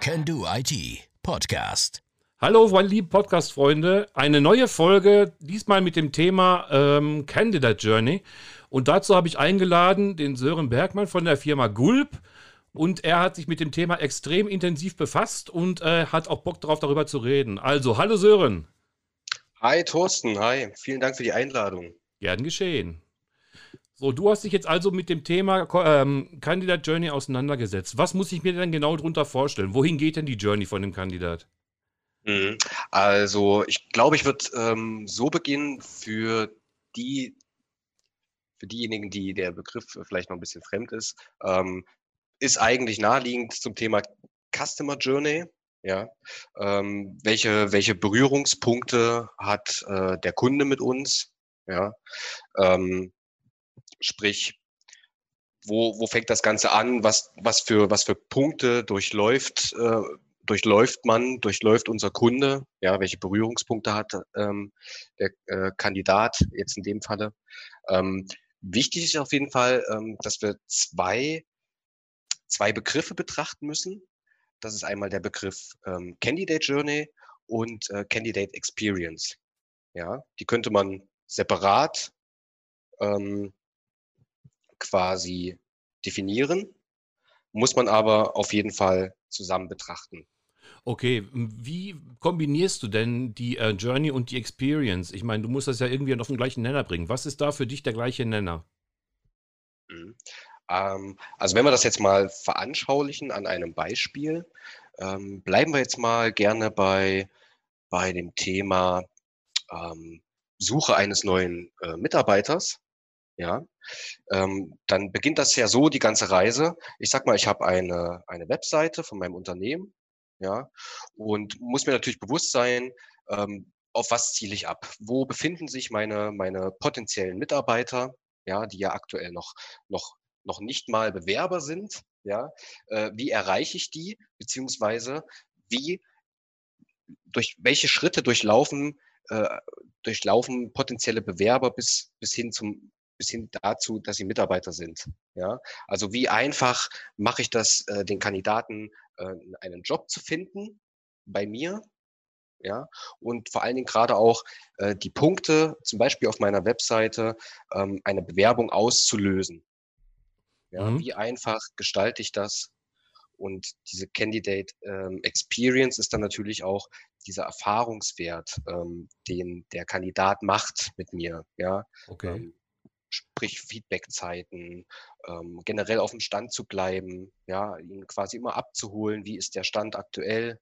Can Do IT Podcast. Hallo, meine lieben Podcast-Freunde. Eine neue Folge, diesmal mit dem Thema ähm, Candidate Journey. Und dazu habe ich eingeladen den Sören Bergmann von der Firma Gulp. Und er hat sich mit dem Thema extrem intensiv befasst und äh, hat auch Bock darauf, darüber zu reden. Also, hallo Sören. Hi Thorsten, hi. Vielen Dank für die Einladung. Gern geschehen. So, du hast dich jetzt also mit dem Thema ähm, Candidate Journey auseinandergesetzt. Was muss ich mir denn genau darunter vorstellen? Wohin geht denn die Journey von dem Kandidat? Mhm. Also, ich glaube, ich würde ähm, so beginnen für die, für diejenigen, die der Begriff vielleicht noch ein bisschen fremd ist, ähm, ist eigentlich naheliegend zum Thema Customer Journey. Ja, ähm, welche, welche Berührungspunkte hat äh, der Kunde mit uns? Ja, ähm, Sprich, wo, wo fängt das Ganze an? Was, was, für, was für Punkte durchläuft, äh, durchläuft man, durchläuft unser Kunde? Ja, welche Berührungspunkte hat ähm, der äh, Kandidat jetzt in dem Falle? Ähm, wichtig ist auf jeden Fall, ähm, dass wir zwei, zwei Begriffe betrachten müssen. Das ist einmal der Begriff ähm, Candidate Journey und äh, Candidate Experience. Ja, die könnte man separat ähm, quasi definieren, muss man aber auf jeden Fall zusammen betrachten. Okay, wie kombinierst du denn die äh, Journey und die Experience? Ich meine, du musst das ja irgendwie auf den gleichen Nenner bringen. Was ist da für dich der gleiche Nenner? Mhm. Ähm, also wenn wir das jetzt mal veranschaulichen an einem Beispiel, ähm, bleiben wir jetzt mal gerne bei, bei dem Thema ähm, Suche eines neuen äh, Mitarbeiters ja, ähm, dann beginnt das ja so, die ganze Reise. Ich sag mal, ich habe eine, eine Webseite von meinem Unternehmen, ja, und muss mir natürlich bewusst sein, ähm, auf was ziele ich ab? Wo befinden sich meine, meine potenziellen Mitarbeiter, ja, die ja aktuell noch, noch, noch nicht mal Bewerber sind, ja, äh, wie erreiche ich die, beziehungsweise wie, durch welche Schritte durchlaufen, äh, durchlaufen potenzielle Bewerber bis, bis hin zum bis hin dazu, dass sie Mitarbeiter sind. Ja, also wie einfach mache ich das, äh, den Kandidaten äh, einen Job zu finden bei mir? Ja, und vor allen Dingen gerade auch äh, die Punkte, zum Beispiel auf meiner Webseite, ähm, eine Bewerbung auszulösen. Ja, mhm. wie einfach gestalte ich das? Und diese Candidate ähm, Experience ist dann natürlich auch dieser Erfahrungswert, ähm, den der Kandidat macht mit mir. Ja, okay. Ähm, sprich Feedbackzeiten, ähm, generell auf dem Stand zu bleiben, ja, ihn quasi immer abzuholen, wie ist der Stand aktuell,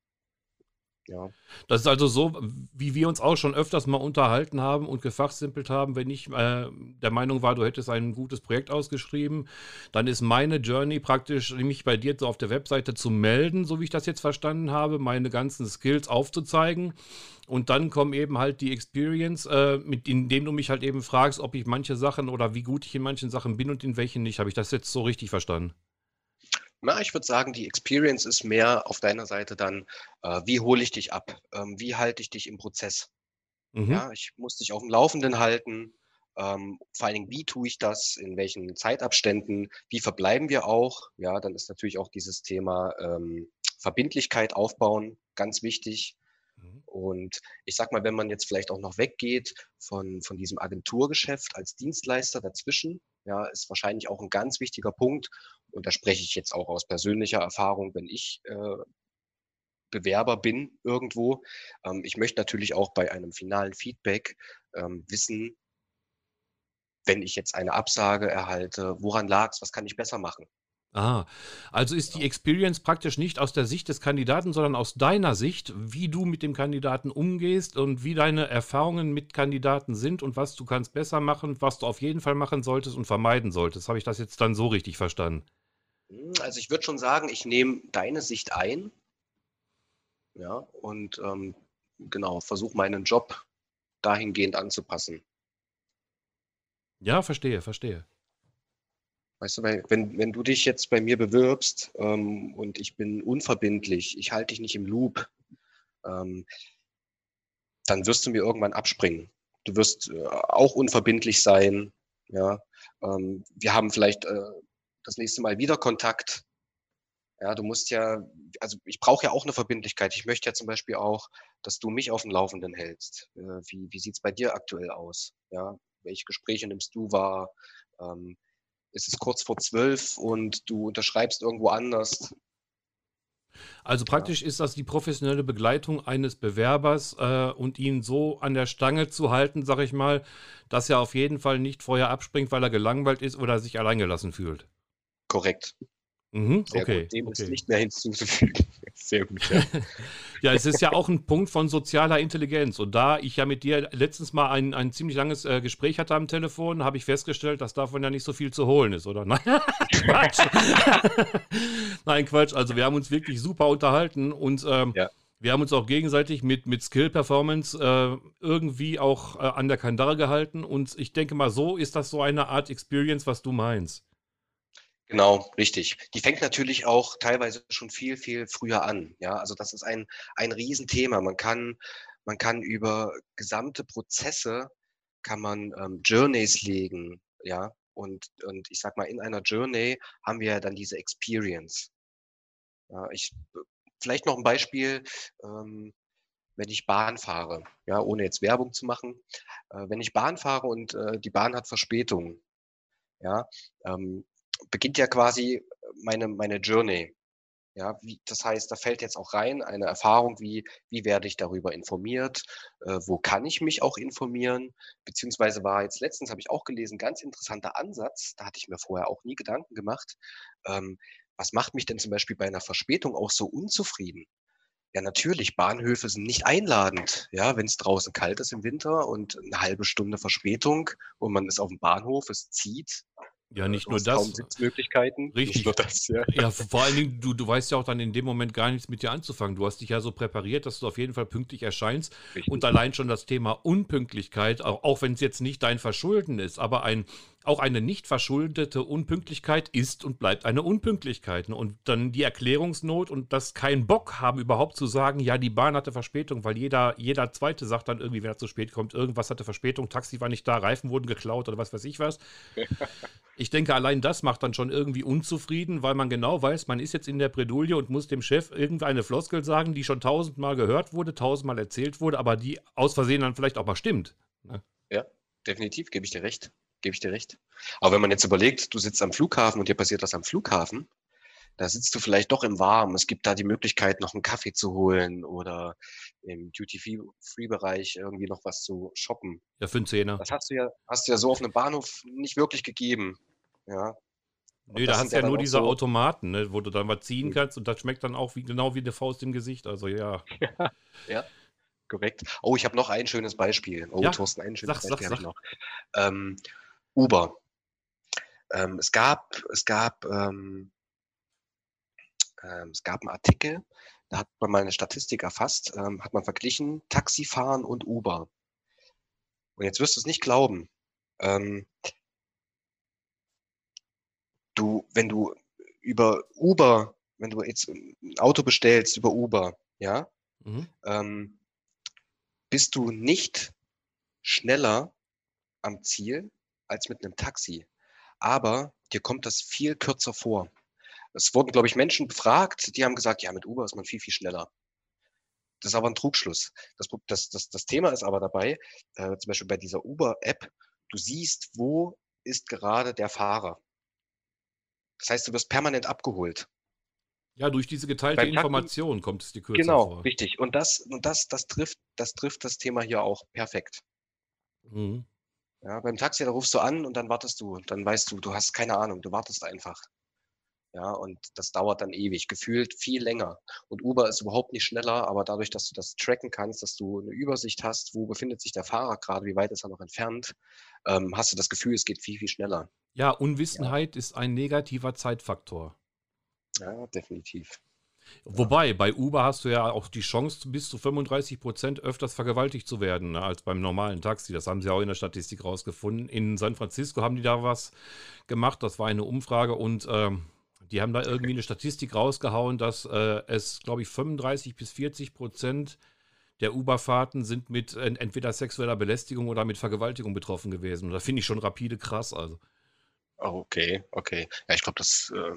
ja. Das ist also so, wie wir uns auch schon öfters mal unterhalten haben und gefachsimpelt haben. Wenn ich äh, der Meinung war, du hättest ein gutes Projekt ausgeschrieben, dann ist meine Journey praktisch, mich bei dir so auf der Webseite zu melden, so wie ich das jetzt verstanden habe, meine ganzen Skills aufzuzeigen. Und dann kommen eben halt die Experience, äh, mit indem du mich halt eben fragst, ob ich manche Sachen oder wie gut ich in manchen Sachen bin und in welchen nicht. Habe ich das jetzt so richtig verstanden? Na, ich würde sagen, die Experience ist mehr auf deiner Seite dann, äh, wie hole ich dich ab? Ähm, wie halte ich dich im Prozess? Mhm. Ja, ich muss dich auf dem Laufenden halten. Ähm, vor allen Dingen, wie tue ich das? In welchen Zeitabständen? Wie verbleiben wir auch? Ja, dann ist natürlich auch dieses Thema ähm, Verbindlichkeit aufbauen ganz wichtig. Mhm. Und ich sag mal, wenn man jetzt vielleicht auch noch weggeht von, von diesem Agenturgeschäft als Dienstleister dazwischen, ja, ist wahrscheinlich auch ein ganz wichtiger Punkt. Und da spreche ich jetzt auch aus persönlicher Erfahrung, wenn ich äh, Bewerber bin irgendwo. Ähm, ich möchte natürlich auch bei einem finalen Feedback ähm, wissen, wenn ich jetzt eine Absage erhalte, woran lag es, was kann ich besser machen? Ah, also ist die Experience praktisch nicht aus der Sicht des Kandidaten, sondern aus deiner Sicht, wie du mit dem Kandidaten umgehst und wie deine Erfahrungen mit Kandidaten sind und was du kannst besser machen, was du auf jeden Fall machen solltest und vermeiden solltest. Habe ich das jetzt dann so richtig verstanden? Hm, also ich würde schon sagen, ich nehme deine Sicht ein. Ja, und ähm, genau, versuche meinen Job dahingehend anzupassen. Ja, verstehe, verstehe. Weißt du, weil wenn, wenn du dich jetzt bei mir bewirbst ähm, und ich bin unverbindlich, ich halte dich nicht im Loop, ähm, dann wirst du mir irgendwann abspringen. Du wirst äh, auch unverbindlich sein. Ja, ähm, wir haben vielleicht äh, das nächste Mal wieder Kontakt. Ja, du musst ja, also ich brauche ja auch eine Verbindlichkeit. Ich möchte ja zum Beispiel auch, dass du mich auf dem Laufenden hältst. Äh, wie wie sieht's bei dir aktuell aus? Ja, welche Gespräche nimmst du wahr? Ähm, ist es kurz vor zwölf und du unterschreibst irgendwo anders? Also praktisch ist das die professionelle Begleitung eines Bewerbers äh, und ihn so an der Stange zu halten, sag ich mal, dass er auf jeden Fall nicht vorher abspringt, weil er gelangweilt ist oder sich alleingelassen fühlt. Korrekt. Mhm, Sehr okay, gut. Dem ist okay. nicht mehr hinzuzufügen. Sehr gut. Ja. Ja, es ist ja auch ein Punkt von sozialer Intelligenz. Und da ich ja mit dir letztens mal ein, ein ziemlich langes äh, Gespräch hatte am Telefon, habe ich festgestellt, dass davon ja nicht so viel zu holen ist, oder? Nein, Quatsch. Nein, Quatsch. Also wir haben uns wirklich super unterhalten und ähm, Ja. wir haben uns auch gegenseitig mit, mit Skill-Performance äh, irgendwie auch äh, an der Kandare gehalten. Und ich denke mal, so ist das so eine Art Experience, was du meinst. Genau, richtig. Die fängt natürlich auch teilweise schon viel, viel früher an. Ja, also das ist ein, ein Riesenthema. Man kann, man kann über gesamte Prozesse kann man ähm, Journeys legen, ja. Und, und ich sag mal, in einer Journey haben wir ja dann diese Experience. Ja, ich, vielleicht noch ein Beispiel, ähm, wenn ich Bahn fahre, ja, ohne jetzt Werbung zu machen. Äh, wenn ich Bahn fahre und äh, die Bahn hat Verspätung, ja, ähm, beginnt ja quasi meine, meine Journey. Ja, wie, das heißt, da fällt jetzt auch rein eine Erfahrung, wie, wie werde ich darüber informiert, äh, wo kann ich mich auch informieren, beziehungsweise war jetzt letztens, habe ich auch gelesen, ganz interessanter Ansatz, da hatte ich mir vorher auch nie Gedanken gemacht, ähm, was macht mich denn zum Beispiel bei einer Verspätung auch so unzufrieden? Ja, natürlich, Bahnhöfe sind nicht einladend, ja, wenn es draußen kalt ist im Winter und eine halbe Stunde Verspätung und man ist auf dem Bahnhof, es zieht, Ja, äh, nicht nur hast kaum das. Sitzmöglichkeiten. Richtig. Nicht nur das, ja. Ja, vor allen Dingen, du, du weißt ja auch dann in dem Moment gar nichts mit dir anzufangen. Du hast dich ja so präpariert, dass du auf jeden Fall pünktlich erscheinst. Richtig. Und allein schon das Thema Unpünktlichkeit, auch, auch wenn es jetzt nicht dein Verschulden ist, aber ein, auch eine nicht verschuldete Unpünktlichkeit ist und bleibt eine Unpünktlichkeit. ne? Und dann die Erklärungsnot und das keinen Bock haben, überhaupt zu sagen, ja, die Bahn hatte Verspätung, weil jeder, jeder Zweite sagt dann irgendwie, wenn er zu spät kommt, irgendwas hatte Verspätung, Taxi war nicht da, Reifen wurden geklaut oder was weiß ich was. Ich denke, allein das macht dann schon irgendwie unzufrieden, weil man genau weiß, man ist jetzt in der Bredouille und muss dem Chef irgendeine Floskel sagen, die schon tausendmal gehört wurde, tausendmal erzählt wurde, aber die aus Versehen dann vielleicht auch mal stimmt. ne? Ja, definitiv, gebe ich dir recht. Gebe ich dir recht. Aber wenn man jetzt überlegt, du sitzt am Flughafen und dir passiert das am Flughafen, da sitzt du vielleicht doch im Warmen. Es gibt da die Möglichkeit, noch einen Kaffee zu holen oder im Duty-Free-Bereich irgendwie noch was zu shoppen. Ja, für einen Zehner. Das hast du ja, hast du ja so auf einem Bahnhof nicht wirklich gegeben. Ja, Nee, das da hast du ja ja nur diese so- Automaten, ne, wo du dann was ziehen Mhm. kannst und das schmeckt dann auch wie, genau wie eine Faust im Gesicht. Also ja. korrekt. Oh, ich habe noch ein schönes Beispiel. Oh, Ja, Thorsten, ein schönes sag, Beispiel sag, ich noch. Ähm, Uber. Ähm, es gab, es gab, ähm, ähm, es gab einen Artikel, da hat man mal eine Statistik erfasst, ähm, hat man verglichen Taxifahren und Uber. Und jetzt wirst du es nicht glauben. Ähm, du, wenn du über Uber, wenn du jetzt ein Auto bestellst über Uber, ja, Mhm. ähm, bist du nicht schneller am Ziel als mit einem Taxi. Aber dir kommt das viel kürzer vor. Es wurden, glaube ich, Menschen befragt, die haben gesagt, ja, mit Uber ist man viel, viel schneller. Das ist aber ein Trugschluss. Das, das, das, das Thema ist aber dabei, äh, zum Beispiel bei dieser Uber-App, du siehst, wo ist gerade der Fahrer. Das heißt, du wirst permanent abgeholt. Ja, durch diese geteilte Beim Taxi- Information kommt es dir kürzer Genau, vor. richtig. Und das, und das, das trifft, das trifft das Thema hier auch perfekt. Mhm. Ja, beim Taxi, da rufst du an und dann wartest du. Dann weißt du, du hast keine Ahnung, du wartest einfach. Ja, und das dauert dann ewig, gefühlt viel länger. Und Uber ist überhaupt nicht schneller, aber dadurch, dass du das tracken kannst, dass du eine Übersicht hast, wo befindet sich der Fahrer gerade, wie weit ist er noch entfernt, ähm, hast du das Gefühl, es geht viel, viel schneller. Ja, Unwissenheit ist ein negativer Zeitfaktor. Ja, definitiv. Wobei, bei Uber hast du ja auch die Chance, bis zu 35 Prozent öfters vergewaltigt zu werden, ne, als beim normalen Taxi. Das haben sie auch in der Statistik rausgefunden. In San Francisco haben die da was gemacht. Das war eine Umfrage und ähm, die haben da irgendwie eine Statistik rausgehauen, dass äh, es, glaube ich, 35 bis 40 Prozent der Uber-Fahrten sind mit ent entweder sexueller Belästigung oder mit Vergewaltigung betroffen gewesen. Und da finde ich schon rapide krass. Also. Okay, okay. Ja, ich glaube, das äh,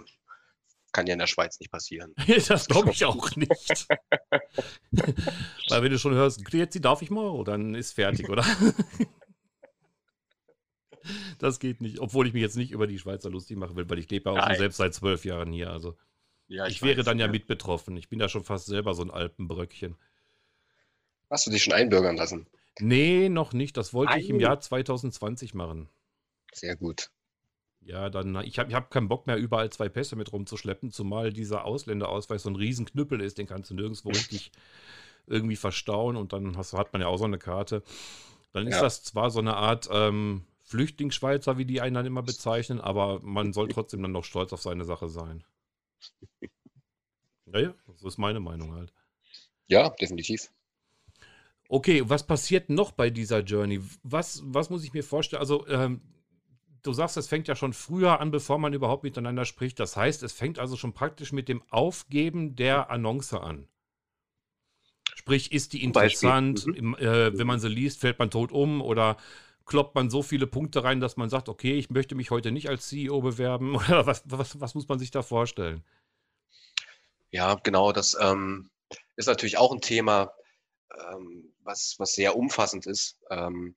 kann ja in der Schweiz nicht passieren. das glaube ich auch nicht. Weil wenn du schon hörst, jetzt darf ich mal, dann ist fertig, oder? das geht nicht. Obwohl ich mich jetzt nicht über die Schweizer lustig machen will, weil ich lebe ja auch schon selbst seit zwölf Jahren hier. Also ja, ich, ich wäre weiß, dann ja, ja mit betroffen. Ich bin da schon fast selber so ein Alpenbröckchen. Hast du dich schon einbürgern lassen? Nee, noch nicht. Das wollte Ein... ich im Jahr 2020 machen. Sehr gut. Ja, dann, ich habe ich hab keinen Bock mehr, überall zwei Pässe mit rumzuschleppen, zumal dieser Ausländerausweis so ein Riesenknüppel ist, den kannst du nirgendwo richtig irgendwie verstauen und dann hast, hat man ja auch so eine Karte. Dann ist ja. das zwar so eine Art ähm, Flüchtlingsschweizer, wie die einen dann immer bezeichnen, aber man soll trotzdem dann noch stolz auf seine Sache sein. Naja, so ist meine Meinung halt. Ja, definitiv. Okay, was passiert noch bei dieser Journey? Was, was muss ich mir vorstellen? Also, ähm, du sagst, es fängt ja schon früher an, bevor man überhaupt miteinander spricht. Das heißt, es fängt also schon praktisch mit dem Aufgeben der Annonce an. Sprich, ist die interessant? Mhm. Äh, wenn man sie liest, fällt man tot um oder kloppt man so viele Punkte rein, dass man sagt, okay, ich möchte mich heute nicht als CEO bewerben? Oder was, was, was muss man sich da vorstellen? Ja, genau, das ähm, ist natürlich auch ein Thema, ähm, was, was sehr umfassend ist. Ähm,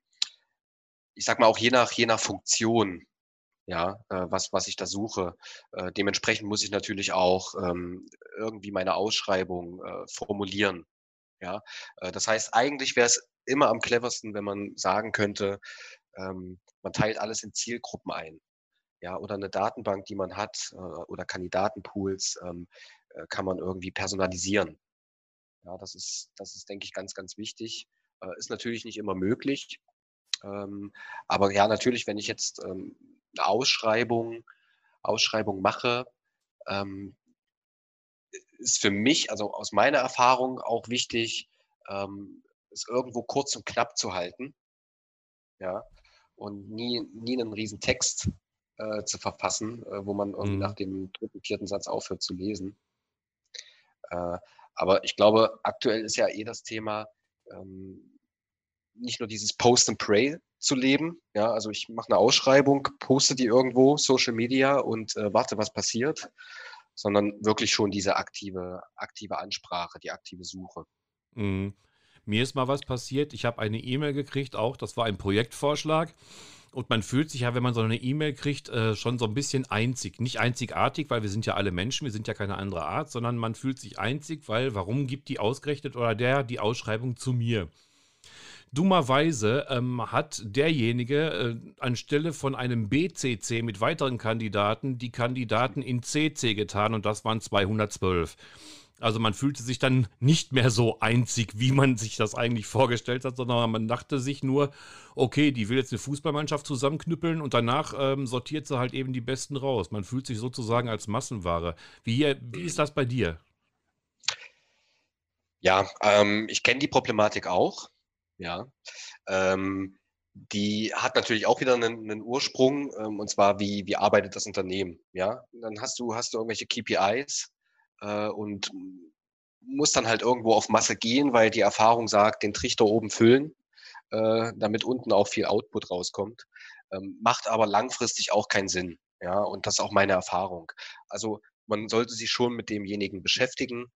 ich sag mal auch je nach, je nach Funktion, ja, äh, was, was ich da suche. Äh, dementsprechend muss ich natürlich auch ähm, irgendwie meine Ausschreibung äh, formulieren. Ja, äh, das heißt, eigentlich wäre es immer am cleversten, wenn man sagen könnte, ähm, man teilt alles in Zielgruppen ein. Ja, oder eine Datenbank, die man hat, äh, oder Kandidatenpools, ähm, äh, kann man irgendwie personalisieren. Ja, das ist, das ist, denke ich, ganz, ganz wichtig. Ist natürlich nicht immer möglich. Ähm, aber ja, natürlich, wenn ich jetzt ähm, eine Ausschreibung, Ausschreibung mache, ähm, ist für mich, also aus meiner Erfahrung auch wichtig, ähm, es irgendwo kurz und knapp zu halten. Ja. Und nie, nie einen riesen Text äh, zu verfassen, äh, wo man mhm. nach dem dritten, vierten Satz aufhört zu lesen. Äh, aber ich glaube, aktuell ist ja eh das Thema, ähm, nicht nur dieses Post and Pray zu leben. Ja, also ich mache eine Ausschreibung, poste die irgendwo, Social Media und äh, warte, was passiert, sondern wirklich schon diese aktive, aktive Ansprache, die aktive Suche. Mhm. Mir ist mal was passiert. Ich habe eine E-Mail gekriegt, auch das war ein Projektvorschlag. Und man fühlt sich ja, wenn man so eine E-Mail kriegt, äh, schon so ein bisschen einzig. Nicht einzigartig, weil wir sind ja alle Menschen, wir sind ja keine andere Art, sondern man fühlt sich einzig, weil warum gibt die ausgerechnet oder der die Ausschreibung zu mir? Dummerweise ähm, hat derjenige äh, anstelle von einem BCC mit weiteren Kandidaten die Kandidaten in CC getan und das waren 212. Also man fühlte sich dann nicht mehr so einzig, wie man sich das eigentlich vorgestellt hat, sondern man dachte sich nur, okay, die will jetzt eine Fußballmannschaft zusammenknüppeln und danach ähm, sortiert sie halt eben die Besten raus. Man fühlt sich sozusagen als Massenware. Wie, wie ist das bei dir? Ja, ähm, ich kenne die Problematik auch. Ja. Ähm, die hat natürlich auch wieder einen, einen Ursprung, ähm, und zwar, wie, wie arbeitet das Unternehmen? Ja, dann hast du, hast du irgendwelche KPIs, äh, und muss dann halt irgendwo auf Masse gehen, weil die Erfahrung sagt, den Trichter oben füllen, äh, damit unten auch viel Output rauskommt. Ähm, macht aber langfristig auch keinen Sinn. Ja, und das ist auch meine Erfahrung. Also man sollte sich schon mit demjenigen beschäftigen.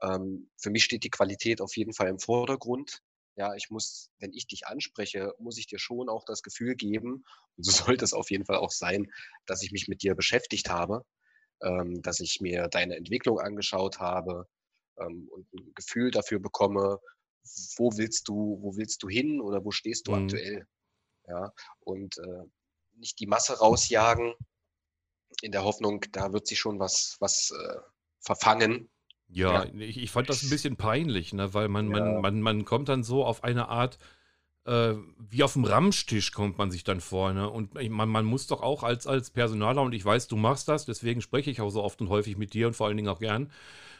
Ähm, für mich steht die Qualität auf jeden Fall im Vordergrund. Ja, ich muss, wenn ich dich anspreche, muss ich dir schon auch das Gefühl geben, und so sollte es auf jeden Fall auch sein, dass ich mich mit dir beschäftigt habe ähm, dass ich mir deine Entwicklung angeschaut habe ähm, und ein Gefühl dafür bekomme, wo willst du, wo willst du hin oder wo stehst du mhm. aktuell? Ja, und äh, nicht die Masse rausjagen in der Hoffnung, da wird sich schon was, was äh, verfangen. Ja, ja. Ich, ich, fand das ein bisschen peinlich, ne? weil man, ja. man, man, man kommt dann so auf eine Art, äh, wie auf dem Ramstisch kommt man sich dann vor. Ne? Und man, man muss doch auch als, als Personaler, und ich weiß, du machst das, deswegen spreche ich auch so oft und häufig mit dir und vor allen Dingen auch gern.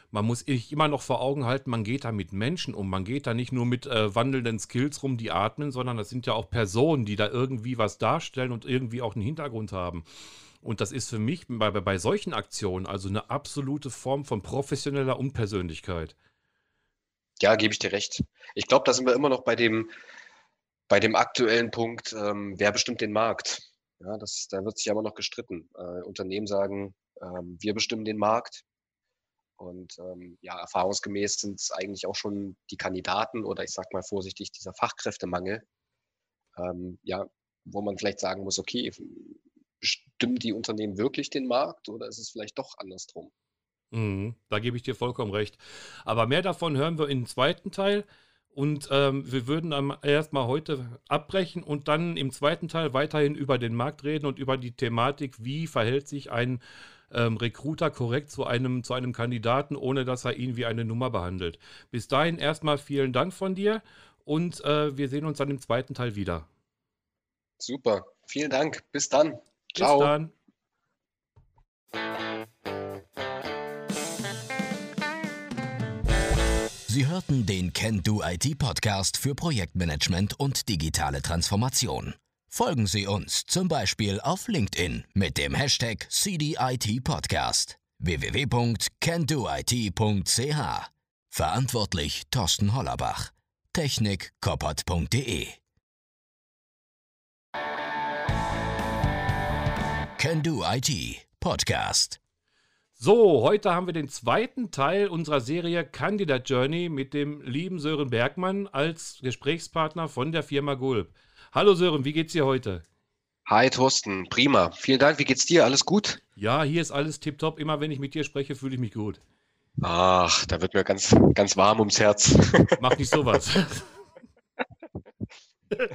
Man muss sich immer noch vor Augen halten, man geht da mit Menschen um. Man geht da nicht nur mit äh, wandelnden Skills rum, die atmen, sondern das sind ja auch Personen, die da irgendwie was darstellen und irgendwie auch einen Hintergrund haben. Und das ist für mich bei, bei solchen Aktionen also eine absolute Form von professioneller Unpersönlichkeit. Ja, gebe ich dir recht. Ich glaube, da sind wir immer noch bei dem, bei dem aktuellen Punkt, ähm, wer bestimmt den Markt? Ja, das, da wird sich aber noch gestritten. Äh, Unternehmen sagen, Ähm, wir bestimmen den Markt. Und ähm, ja, erfahrungsgemäß sind es eigentlich auch schon die Kandidaten oder ich sage mal vorsichtig, dieser Fachkräftemangel, ähm, ja, wo man vielleicht sagen muss, okay, bestimmen die Unternehmen wirklich den Markt oder ist es vielleicht doch andersrum? Mhm, da gebe ich dir vollkommen recht. Aber mehr davon hören wir im zweiten Teil. Und ähm, wir würden dann erstmal heute abbrechen und dann im zweiten Teil weiterhin über den Markt reden und über die Thematik, wie verhält sich ein ähm, Recruiter korrekt zu einem, zu einem Kandidaten, ohne dass er ihn wie eine Nummer behandelt. Bis dahin erstmal vielen Dank von dir und äh, wir sehen uns dann im zweiten Teil wieder. Super, vielen Dank. Bis dann. Ciao. Bis dann. Sie hörten den Can Do IT Podcast für Projektmanagement und digitale Transformation. Folgen Sie uns zum Beispiel auf LinkedIn mit dem Hashtag CDIT Podcast www.candoit.ch. Verantwortlich Thorsten Hollerbach. Technik koppert.de Can Do IT Podcast. So, heute haben wir den zweiten Teil unserer Serie Candidate Journey mit dem lieben Sören Bergmann als Gesprächspartner von der Firma Gulp. Hallo Sören, wie geht's dir heute? Hi Thorsten, prima. Vielen Dank. Wie geht's dir? Alles gut? Ja, hier ist alles tipptopp. Immer wenn ich mit dir spreche, fühle ich mich gut. Ach, da wird mir ganz, ganz warm ums Herz. Mach nicht sowas.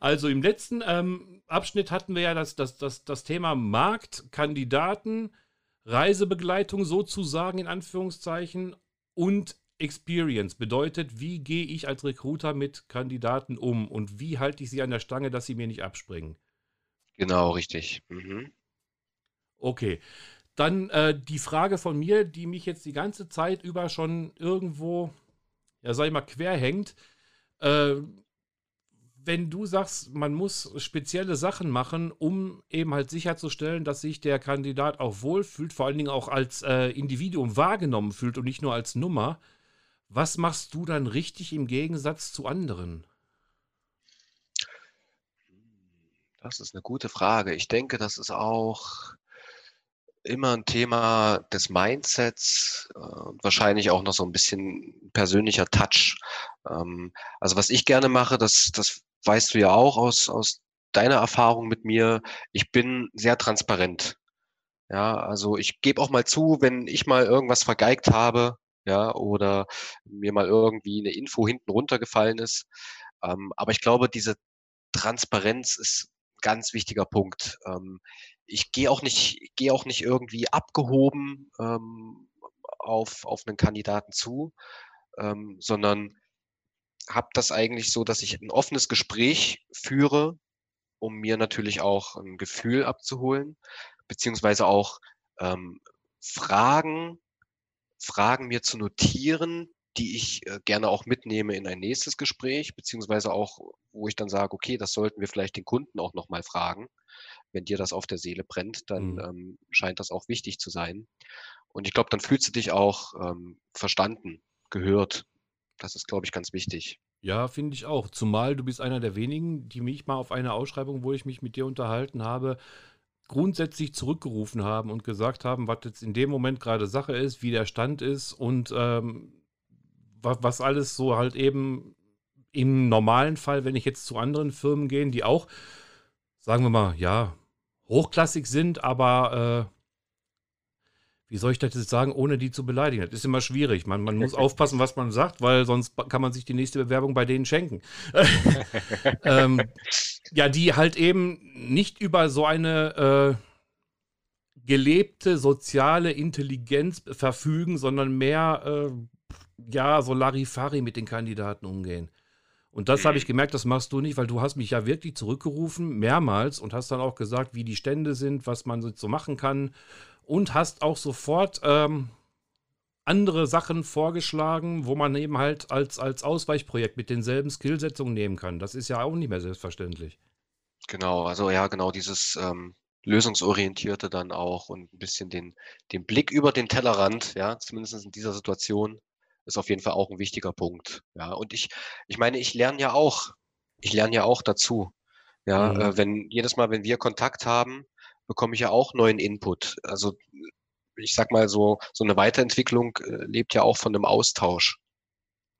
also im letzten ähm, Abschnitt hatten wir ja das, das, das, das Thema Markt, Kandidaten, Reisebegleitung sozusagen in Anführungszeichen und Experience bedeutet, wie gehe ich als Recruiter mit Kandidaten um und wie halte ich sie an der Stange, dass sie mir nicht abspringen. Genau, richtig. Mhm. Okay. Dann äh, die Frage von mir, die mich jetzt die ganze Zeit über schon irgendwo, ja, sag ich mal, quer hängt. Äh, wenn du sagst, man muss spezielle Sachen machen, um eben halt sicherzustellen, dass sich der Kandidat auch wohlfühlt, vor allen Dingen auch als äh, Individuum wahrgenommen fühlt und nicht nur als Nummer, was machst du dann richtig im Gegensatz zu anderen? Das ist eine gute Frage. Ich denke, das ist auch immer ein Thema des Mindsets äh, und wahrscheinlich auch noch so ein bisschen persönlicher Touch. Ähm, also was ich gerne mache, das, das weißt du ja auch aus, aus deiner Erfahrung mit mir. Ich bin sehr transparent. Ja, also ich gebe auch mal zu, wenn ich mal irgendwas vergeigt habe, ja, oder mir mal irgendwie eine Info hinten runtergefallen ist. Ähm, aber ich glaube, diese Transparenz ist ein ganz wichtiger Punkt. Ähm, ich gehe auch nicht, gehe auch nicht irgendwie abgehoben ähm, auf, auf einen Kandidaten zu, ähm, sondern habe das eigentlich so, dass ich ein offenes Gespräch führe, um mir natürlich auch ein Gefühl abzuholen, beziehungsweise auch ähm, Fragen Fragen mir zu notieren, die ich äh, gerne auch mitnehme in ein nächstes Gespräch, beziehungsweise auch, wo ich dann sage, okay, das sollten wir vielleicht den Kunden auch nochmal fragen. Wenn dir das auf der Seele brennt, dann mhm. ähm, scheint das auch wichtig zu sein. Und ich glaube, dann fühlst du dich auch ähm, verstanden, gehört. Das ist, glaube ich, ganz wichtig. Ja, finde ich auch. Zumal du bist einer der wenigen, die mich mal auf eine Ausschreibung, wo ich mich mit dir unterhalten habe, grundsätzlich zurückgerufen haben und gesagt haben, was jetzt in dem Moment gerade Sache ist, wie der Stand ist und ähm, was, alles so halt eben im normalen Fall, wenn ich jetzt zu anderen Firmen gehe, die auch, sagen wir mal, ja, hochklassig sind, aber äh, wie soll ich das jetzt sagen, ohne die zu beleidigen? Das ist immer schwierig. Man, man muss aufpassen, was man sagt, weil sonst kann man sich die nächste Bewerbung bei denen schenken. ähm, ja, die halt eben nicht über so eine äh, gelebte soziale Intelligenz verfügen, sondern mehr, äh, ja, so Larifari mit den Kandidaten umgehen. Und das habe ich gemerkt, das machst du nicht, weil du hast mich ja wirklich zurückgerufen, mehrmals, und hast dann auch gesagt, wie die Stände sind, was man so machen kann und hast auch sofort ähm, andere Sachen vorgeschlagen, wo man eben halt als, als Ausweichprojekt mit denselben Skillsetzungen nehmen kann. Das ist ja auch nicht mehr selbstverständlich. Genau, also ja, genau dieses ähm, lösungsorientierte dann auch und ein bisschen den, den Blick über den Tellerrand, ja, zumindest in dieser Situation, ist auf jeden Fall auch ein wichtiger Punkt. Ja, und ich, ich meine, ich lerne ja auch, ich lerne ja auch dazu. Ja, mhm. äh, wenn jedes Mal, wenn wir Kontakt haben, bekomme ich ja auch neuen Input. Also ich sag mal so, so eine Weiterentwicklung äh, lebt ja auch von einem Austausch.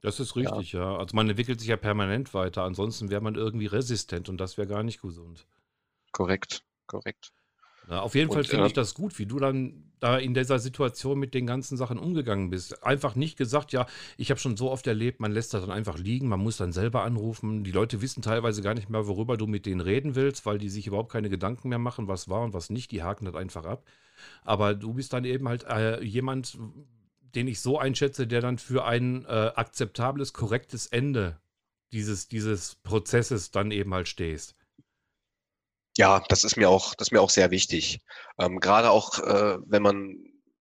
Das ist richtig, ja. Also man entwickelt sich ja permanent weiter. Ansonsten wäre man irgendwie resistent und das wäre gar nicht gesund. Korrekt, korrekt. Na, auf jeden Fall finde äh, ich das gut, wie du dann da in dieser Situation mit den ganzen Sachen umgegangen bist. Einfach nicht gesagt, ja, ich habe schon so oft erlebt, man lässt das dann einfach liegen, man muss dann selber anrufen. Die Leute wissen teilweise gar nicht mehr, worüber du mit denen reden willst, weil die sich überhaupt keine Gedanken mehr machen, was war und was nicht. Die haken das einfach ab. Aber du bist dann eben halt äh, jemand, den ich so einschätze, der dann für ein äh, akzeptables, korrektes Ende dieses, dieses Prozesses dann eben halt stehst. Ja, das ist mir auch, das ist mir auch sehr wichtig. Ähm, gerade auch, äh, wenn man,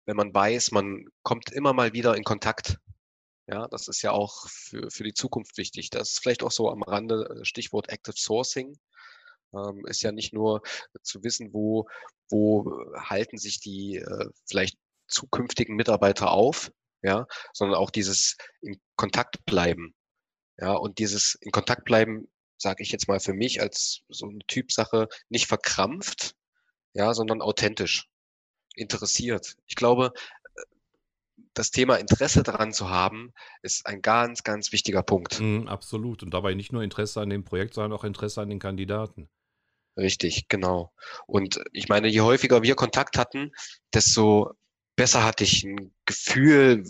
wenn man weiß, man kommt immer mal wieder in Kontakt. Ja, das ist ja auch für, für die Zukunft wichtig. Das ist vielleicht auch so am Rande äh, Stichwort Active Sourcing. Ähm, ist ja nicht nur zu wissen, wo, wo halten sich die äh, vielleicht zukünftigen Mitarbeiter auf, ja, sondern auch dieses in Kontakt bleiben. Ja, und dieses in Kontakt bleiben sage ich jetzt mal für mich als so eine Typsache, nicht verkrampft, ja, sondern authentisch, interessiert. Ich glaube, das Thema Interesse daran zu haben, ist ein ganz, ganz wichtiger Punkt. Mm, absolut. Und dabei nicht nur Interesse an dem Projekt, sondern auch Interesse an den Kandidaten. Richtig, genau. Und ich meine, je häufiger wir Kontakt hatten, desto besser hatte ich ein Gefühl,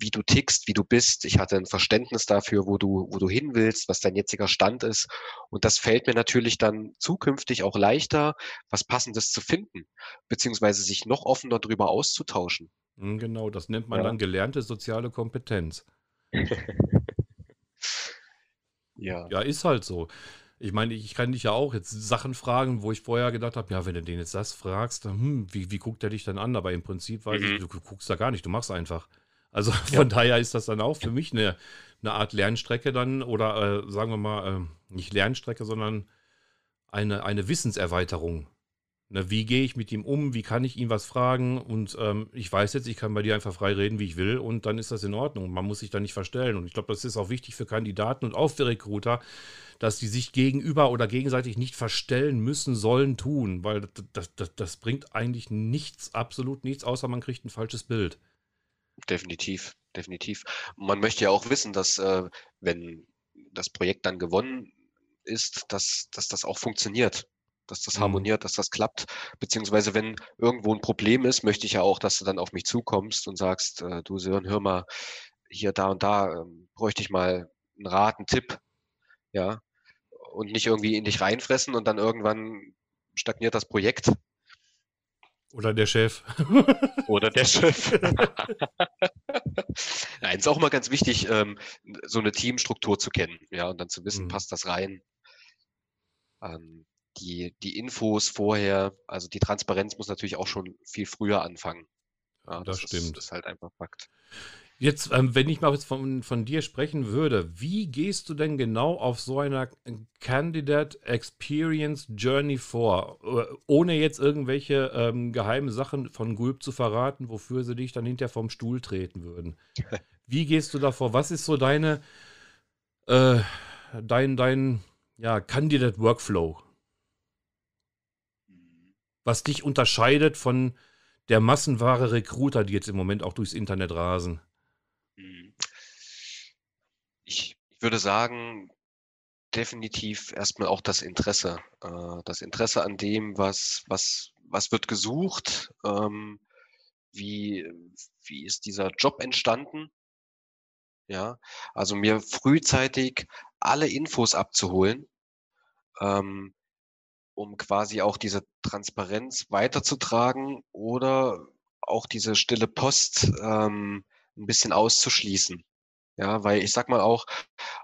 wie du tickst, wie du bist. Ich hatte ein Verständnis dafür, wo du, wo du hin willst, was dein jetziger Stand ist. Und das fällt mir natürlich dann zukünftig auch leichter, was Passendes zu finden, beziehungsweise sich noch offener darüber auszutauschen. Hm, genau, das nennt man ja. dann gelernte soziale Kompetenz. ja. Ja, ist halt so. Ich meine, ich kann dich ja auch jetzt Sachen fragen, wo ich vorher gedacht habe, ja, wenn du den jetzt das fragst, hm, wie, wie guckt er dich dann an? Aber im Prinzip weiß mhm. ich, du guckst da gar nicht, du machst einfach. Also von ja. daher ist das dann auch für mich eine, eine Art Lernstrecke dann oder äh, sagen wir mal, äh, nicht Lernstrecke, sondern eine, eine Wissenserweiterung. Ne, wie gehe ich mit ihm um? Wie kann ich ihn was fragen? Und ähm, ich weiß jetzt, ich kann bei dir einfach frei reden, wie ich will, und dann ist das in Ordnung. Man muss sich da nicht verstellen. Und ich glaube, das ist auch wichtig für Kandidaten und auch für Recruiter, dass die sich gegenüber oder gegenseitig nicht verstellen müssen, sollen, tun, weil das, das, das bringt eigentlich nichts, absolut nichts, außer man kriegt ein falsches Bild. Definitiv, definitiv. Man möchte ja auch wissen, dass äh, wenn das Projekt dann gewonnen ist, dass, dass das auch funktioniert, dass das mhm. harmoniert, dass das klappt. Beziehungsweise wenn irgendwo ein Problem ist, möchte ich ja auch, dass du dann auf mich zukommst und sagst, äh, du Sören, hör mal, hier, da und da ähm, bräuchte ich mal einen Rat, einen Tipp, ja, und nicht irgendwie in dich reinfressen und dann irgendwann stagniert das Projekt. Oder der Chef. Oder der Chef. Nein, ist auch immer ganz wichtig, ähm, so eine Teamstruktur zu kennen, ja, und dann zu wissen, mhm. passt das rein. Ähm, die, die Infos vorher, also die Transparenz muss natürlich auch schon viel früher anfangen. Ja, das, das stimmt. Ist, ist halt einfach Fakt. Jetzt, ähm, wenn ich mal jetzt von, von dir sprechen würde, wie gehst du denn genau auf so einer Candidate Experience Journey vor, äh, ohne jetzt irgendwelche ähm, geheimen Sachen von Gulp zu verraten, wofür sie dich dann hinterher vom Stuhl treten würden? Wie gehst du davor? Was ist so deine, äh, dein, dein, ja, Candidate Workflow? Was dich unterscheidet von der Massenware Recruiter, die jetzt im Moment auch durchs Internet rasen? Mhm. Ich ich würde sagen, definitiv erstmal auch das Interesse. Äh, das Interesse an dem, was was was wird gesucht, ähm, wie wie ist dieser Job entstanden? Ja, also mir frühzeitig alle Infos abzuholen, ähm, um quasi auch diese Transparenz weiterzutragen oder auch diese stille Post, ähm, 'n bisschen auszuschließen. Ja, weil ich sage mal auch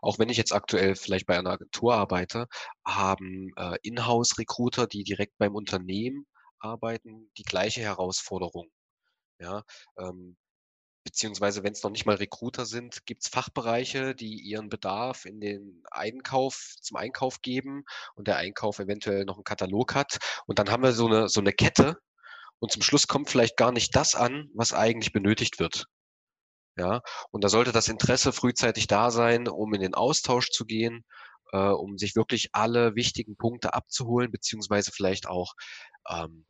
auch wenn ich jetzt aktuell vielleicht bei einer Agentur arbeite, haben, äh, Inhouse-Recruiter, die direkt beim Unternehmen arbeiten, die gleiche Herausforderung. Ja, ähm, beziehungsweise wenn's noch nicht mal Recruiter sind, gibt's Fachbereiche, die ihren Bedarf in den Einkauf zum Einkauf geben und der Einkauf eventuell noch 'n Katalog hat. Und dann haben wir so 'ne so 'ne Kette und zum Schluss kommt vielleicht gar nicht das an, was eigentlich benötigt wird. Ja, und da sollte das Interesse frühzeitig da sein, um in den Austausch zu gehen, äh, um sich wirklich alle wichtigen Punkte abzuholen, beziehungsweise vielleicht auch ähm,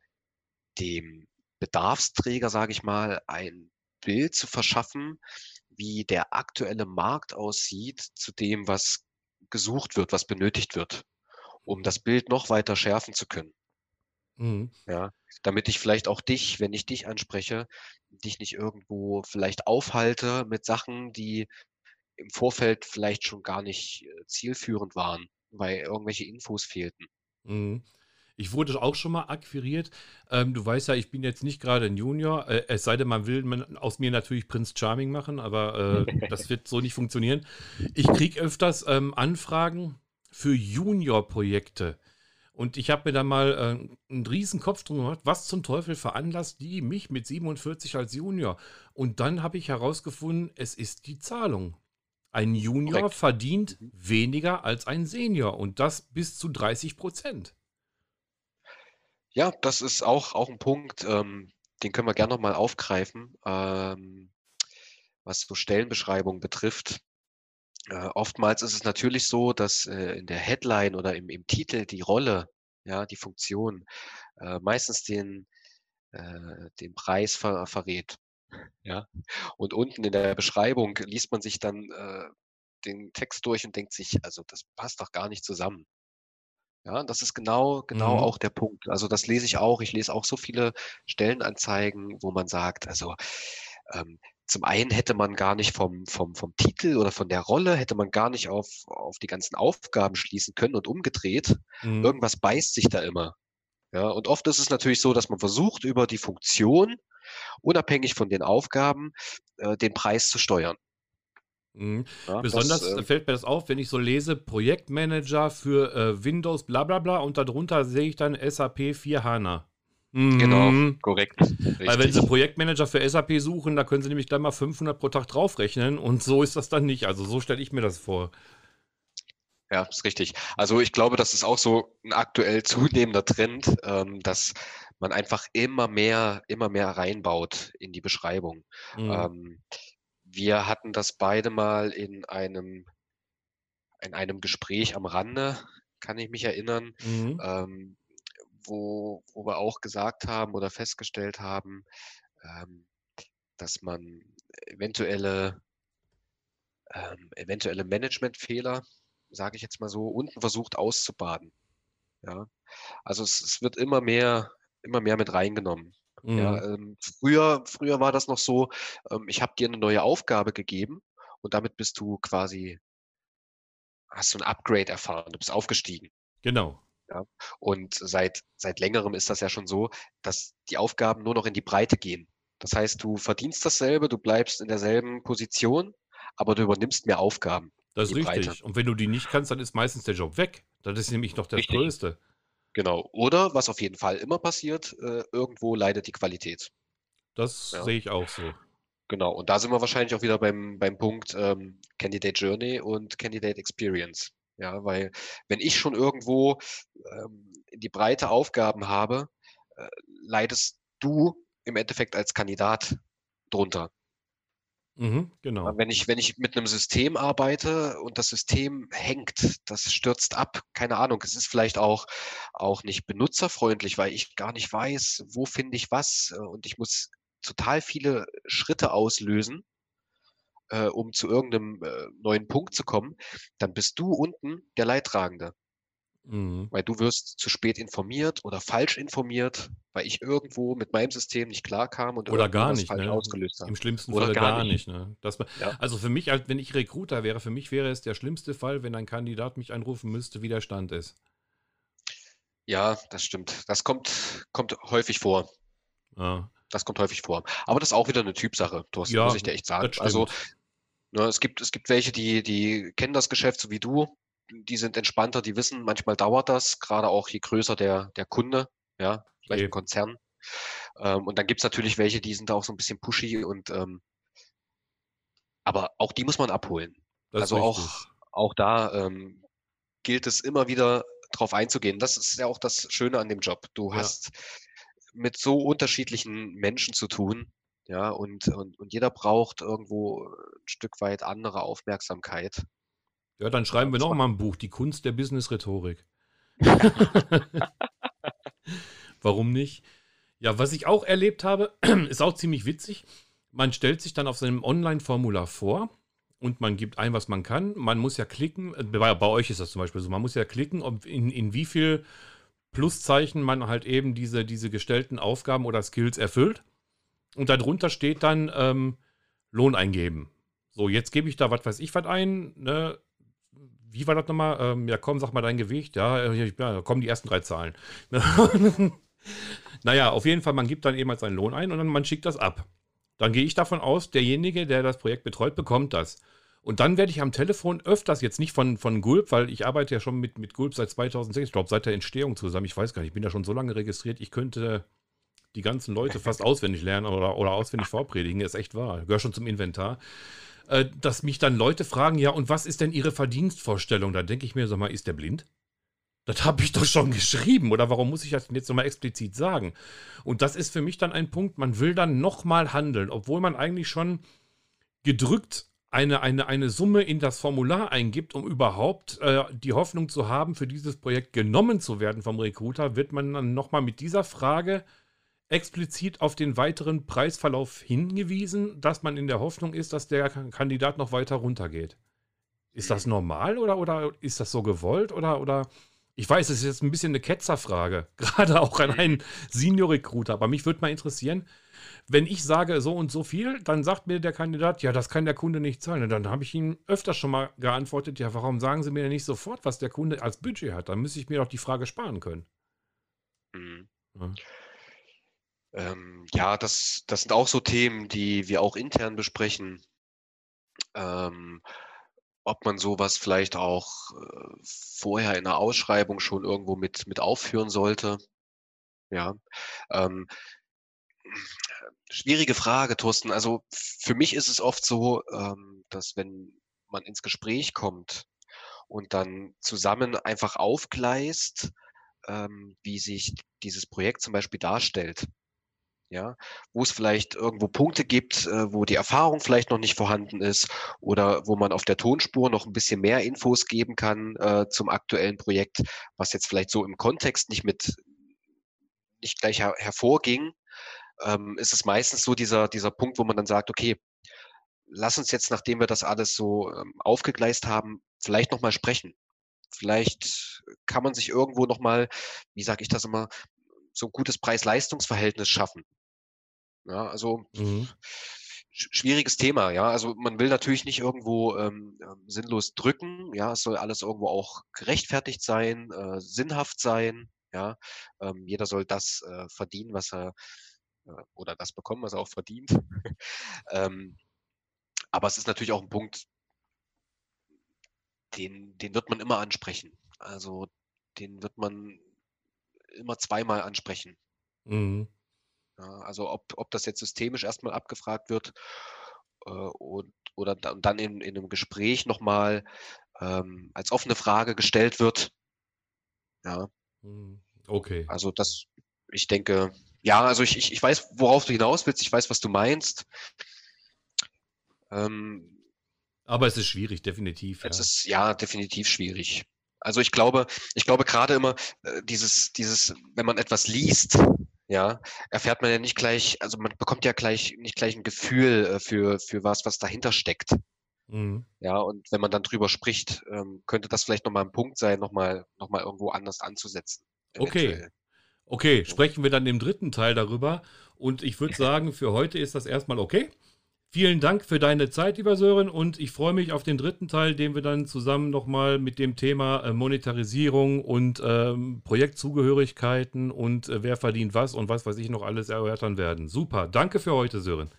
dem Bedarfsträger, sage ich mal, ein Bild zu verschaffen, wie der aktuelle Markt aussieht zu dem, was gesucht wird, was benötigt wird, um das Bild noch weiter schärfen zu können. Mhm. Ja, damit ich vielleicht auch dich, wenn ich dich anspreche, dich nicht irgendwo vielleicht aufhalte mit Sachen, die im Vorfeld vielleicht schon gar nicht äh, zielführend waren, weil irgendwelche Infos fehlten. Mhm. Ich wurde auch schon mal akquiriert. Ähm, du weißt ja, ich bin jetzt nicht gerade ein Junior, äh, es sei denn, man will man aus mir natürlich Prinz Charming machen, aber äh, das wird so nicht funktionieren. Ich kriege öfters ähm, Anfragen für Junior-Projekte. Und ich habe mir da mal äh, einen riesen Kopf drum gemacht, was zum Teufel veranlasst die mich mit 47 als Junior? Und dann habe ich herausgefunden, es ist die Zahlung. Ein Junior Korrekt. verdient weniger als ein Senior und das bis zu 30 Prozent. Ja, das ist auch, auch ein Punkt, ähm, den können wir gerne nochmal aufgreifen, ähm, was so Stellenbeschreibungen betrifft. Äh, oftmals ist es natürlich so, dass äh, in der Headline oder im, im Titel die Rolle, ja, die Funktion, äh, meistens den, äh, den Preis ver verrät. Ja. Und unten in der Beschreibung liest man sich dann äh, den Text durch und denkt sich, also das passt doch gar nicht zusammen. Ja, das ist genau, genau Mhm. auch der Punkt. Also das lese ich auch. Ich lese auch so viele Stellenanzeigen, wo man sagt, also ähm, zum einen hätte man gar nicht vom, vom, vom Titel oder von der Rolle, hätte man gar nicht auf, auf die ganzen Aufgaben schließen können und umgedreht. Mhm. Irgendwas beißt sich da immer. Ja, und oft ist es natürlich so, dass man versucht, über die Funktion, unabhängig von den Aufgaben, äh, den Preis zu steuern. Mhm. Ja, Besonders das, äh, fällt mir das auf, wenn ich so lese, Projektmanager für äh, Windows, bla bla bla, und darunter sehe ich dann SAP 4 HANA. Genau, mhm. korrekt. Richtig. Weil wenn Sie Projektmanager für SAP suchen, da können Sie nämlich gleich mal 500 pro Tag draufrechnen und so ist das dann nicht. Also so stelle ich mir das vor. Ja, ist richtig. Also ich glaube, das ist auch so ein aktuell zunehmender Trend, ähm, dass man einfach immer mehr, immer mehr reinbaut in die Beschreibung. Mhm. Ähm, wir hatten das beide mal in einem, in einem Gespräch am Rande, kann ich mich erinnern, mhm. ähm, wo, wo wir auch gesagt haben oder festgestellt haben, ähm, dass man eventuelle, ähm, eventuelle Managementfehler, sage ich jetzt mal so, unten versucht auszubaden. Ja, also es, es wird immer mehr, immer mehr mit reingenommen. Mhm. Ja, ähm, früher, früher war das noch so, ähm, ich habe dir eine neue Aufgabe gegeben und damit bist du quasi, hast du ein Upgrade erfahren, du bist aufgestiegen. Genau. Ja, und seit, seit längerem ist das ja schon so, dass die Aufgaben nur noch in die Breite gehen. Das heißt, du verdienst dasselbe, du bleibst in derselben Position, aber du übernimmst mehr Aufgaben. Das ist richtig. Breite. Und wenn du die nicht kannst, dann ist meistens der Job weg. Das ist nämlich noch das richtig. Größte. Genau. Oder was auf jeden Fall immer passiert, äh, irgendwo leidet die Qualität. Das ja. sehe ich auch so. Genau. Und da sind wir wahrscheinlich auch wieder beim, beim Punkt ähm, Candidate Journey und Candidate Experience. Ja, weil wenn ich schon irgendwo ähm, die breite Aufgaben habe, äh, leidest du im Endeffekt als Kandidat drunter. Mhm, genau. Wenn ich, wenn ich mit einem System arbeite und das System hängt, das stürzt ab, keine Ahnung, es ist vielleicht auch, auch nicht benutzerfreundlich, weil ich gar nicht weiß, wo finde ich was äh, und ich muss total viele Schritte auslösen, äh, um zu irgendeinem äh, neuen Punkt zu kommen, dann bist du unten der Leidtragende. Mhm. Weil du wirst zu spät informiert oder falsch informiert, weil ich irgendwo mit meinem System nicht klarkam und oder gar nicht, falsch ne? ausgelöst habe. Im schlimmsten oder Fall gar, gar nicht. Ne? Das, ja. Also für mich, wenn ich Recruiter wäre, für mich wäre es der schlimmste Fall, wenn ein Kandidat mich anrufen müsste, wie der Stand ist. Ja, das stimmt. Das kommt, kommt häufig vor. Ja. Das kommt häufig vor. Aber das ist auch wieder eine Typsache, Thorsten, ja, muss ich dir echt sagen. Also, es, gibt, es gibt welche, die, die kennen das Geschäft so wie du die sind entspannter, die wissen, manchmal dauert das, gerade auch je größer der, der Kunde, ja, vielleicht okay. ein Konzern. Ähm, und dann gibt es natürlich welche, die sind da auch so ein bisschen pushy und ähm, aber auch die muss man abholen. Das also auch, auch da ähm, gilt es immer wieder drauf einzugehen. Das ist ja auch das Schöne an dem Job. Du ja. hast mit so unterschiedlichen Menschen zu tun, ja, und, und, und jeder braucht irgendwo ein Stück weit andere Aufmerksamkeit. Ja, dann schreiben wir noch mal ein Buch, Die Kunst der Business-Rhetorik. Warum nicht? Ja, was ich auch erlebt habe, ist auch ziemlich witzig. Man stellt sich dann auf seinem Online-Formular vor und man gibt ein, was man kann. Man muss ja klicken, äh, bei, bei, euch ist das zum Beispiel so, man muss ja klicken, ob in, in wie viel Pluszeichen man halt eben diese, diese gestellten Aufgaben oder Skills erfüllt. Und darunter steht dann ähm, Lohn eingeben. So, jetzt gebe ich da was weiß ich was ein. Ne? Wie war das nochmal? Ähm, ja, komm, sag mal dein Gewicht. Ja, ja, da kommen die ersten drei Zahlen. naja, auf jeden Fall, man gibt dann eben halt seinen Lohn ein und dann man schickt das ab. Dann gehe ich davon aus, derjenige, der das Projekt betreut, bekommt das. Und dann werde ich am Telefon öfters, jetzt nicht von, von Gulp, weil ich arbeite ja schon mit, mit Gulp seit 2006, ich glaube seit der Entstehung zusammen, ich weiß gar nicht, ich bin ja schon so lange registriert, ich könnte die ganzen Leute fast auswendig lernen oder, oder auswendig vorpredigen, ist echt wahr, gehört schon zum Inventar. Äh, dass mich dann Leute fragen, ja, und was ist denn Ihre Verdienstvorstellung? Da denke ich mir, sag mal, ist der blind? Das habe ich doch schon geschrieben. Oder warum muss ich das jetzt nochmal explizit sagen? Und das ist für mich dann ein Punkt, man will dann nochmal handeln, obwohl man eigentlich schon gedrückt eine, eine, eine Summe in das Formular eingibt, um überhaupt äh, die Hoffnung zu haben, für dieses Projekt genommen zu werden vom Recruiter, wird man dann nochmal mit dieser Frage explizit auf den weiteren Preisverlauf hingewiesen, dass man in der Hoffnung ist, dass der Kandidat noch weiter runtergeht. Ist das normal oder, oder ist das so gewollt oder, oder ich weiß, es ist jetzt ein bisschen eine Ketzerfrage, gerade auch an einen Senior-Recruiter, aber mich würde mal interessieren, wenn ich sage so und so viel, dann sagt mir der Kandidat, ja, das kann der Kunde nicht zahlen. Und dann habe ich ihm öfter schon mal geantwortet, ja, warum sagen Sie mir denn nicht sofort, was der Kunde als Budget hat? Dann müsste ich mir doch die Frage sparen können. Mhm. Ja. Ähm, ja, das, das sind auch so Themen, die wir auch intern besprechen. Ähm, ob man sowas vielleicht auch äh, vorher in der Ausschreibung schon irgendwo mit, mit aufführen sollte. Ja. Ähm, schwierige Frage, Thorsten. Also für mich ist es oft so, ähm, dass wenn man ins Gespräch kommt und dann zusammen einfach aufgleist, ähm, wie sich dieses Projekt zum Beispiel darstellt ja, wo es vielleicht irgendwo Punkte gibt, äh, wo die Erfahrung vielleicht noch nicht vorhanden ist oder wo man auf der Tonspur noch ein bisschen mehr Infos geben kann äh, zum aktuellen Projekt, was jetzt vielleicht so im Kontext nicht mit nicht gleich her hervorging, ähm, ist es meistens so dieser, dieser Punkt, wo man dann sagt, okay, lass uns jetzt, nachdem wir das alles so ähm, aufgegleist haben, vielleicht nochmal sprechen. Vielleicht kann man sich irgendwo nochmal, wie sage ich das immer, so ein gutes Preis-Leistungs-Verhältnis schaffen. Ja, also mhm. schwieriges Thema, ja. Also man will natürlich nicht irgendwo ähm, ähm, sinnlos drücken, ja, es soll alles irgendwo auch gerechtfertigt sein, äh, sinnhaft sein, ja. Ähm, jeder soll das äh, verdienen, was er äh, oder das bekommen, was er auch verdient. ähm, aber es ist natürlich auch ein Punkt, den, den wird man immer ansprechen. Also den wird man immer zweimal ansprechen. Mhm. Ja, also ob, ob das jetzt systemisch erstmal abgefragt wird äh, und, oder dann in, in einem Gespräch nochmal ähm, als offene Frage gestellt wird. Ja. Mhm. Okay. Also das, ich denke, ja, also ich, ich, ich weiß, worauf du hinaus willst, ich weiß, was du meinst. Ähm, aber es ist schwierig, definitiv. Es ja. ist ja definitiv schwierig. Also ich glaube, ich glaube gerade immer äh, dieses, dieses, wenn man etwas liest, ja, erfährt man ja nicht gleich, also man bekommt ja gleich nicht gleich ein Gefühl äh, für, für was, was dahinter steckt. Mhm. Ja, und wenn man dann drüber spricht, ähm, könnte das vielleicht nochmal ein Punkt sein, nochmal noch mal irgendwo anders anzusetzen. Eventuell. Okay. Okay, sprechen wir dann im dritten Teil darüber. Und ich würde sagen, für heute ist das erstmal okay. Vielen Dank für deine Zeit, lieber Sören, und ich freue mich auf den dritten Teil, den wir dann zusammen nochmal mit dem Thema äh, Monetarisierung und ähm, Projektzugehörigkeiten und äh, wer verdient was und was weiß ich noch alles erörtern werden. Super, danke für heute, Sören.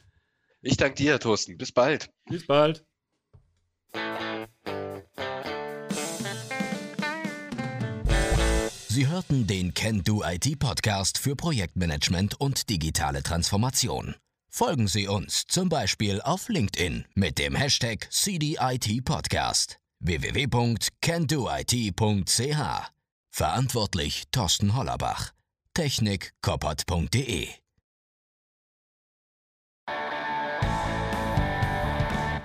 Ich danke dir, Thorsten. Bis bald. Bis bald. Sie hörten den Can Do IT Podcast für Projektmanagement und digitale Transformation. Folgen Sie uns zum Beispiel auf LinkedIn mit dem Hashtag CDIT Podcast www.candoit.ch Verantwortlich Thorsten Hollerbach. Technik koppert.de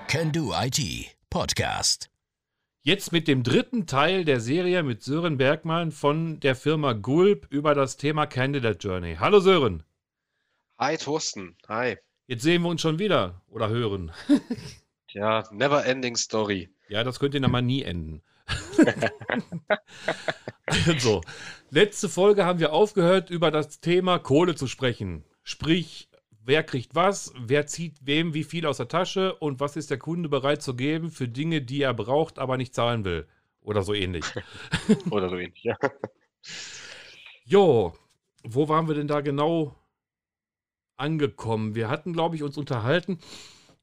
Can Do IT Podcast. Jetzt mit dem dritten Teil der Serie mit Sören Bergmann von der Firma Gulp über das Thema Candidate Journey. Hallo Sören. Hi Thorsten, hi. Jetzt sehen wir uns schon wieder oder hören. ja, never ending story. Ja, das könnte dann mal nie enden. so, letzte Folge haben wir aufgehört, über das Thema Kohle zu sprechen. Sprich, wer kriegt was, wer zieht wem wie viel aus der Tasche und was ist der Kunde bereit zu geben für Dinge, die er braucht, aber nicht zahlen will. Oder so ähnlich. Oder so ähnlich, ja. Jo, wo waren wir denn da genau angekommen? Wir hatten, glaube ich, uns unterhalten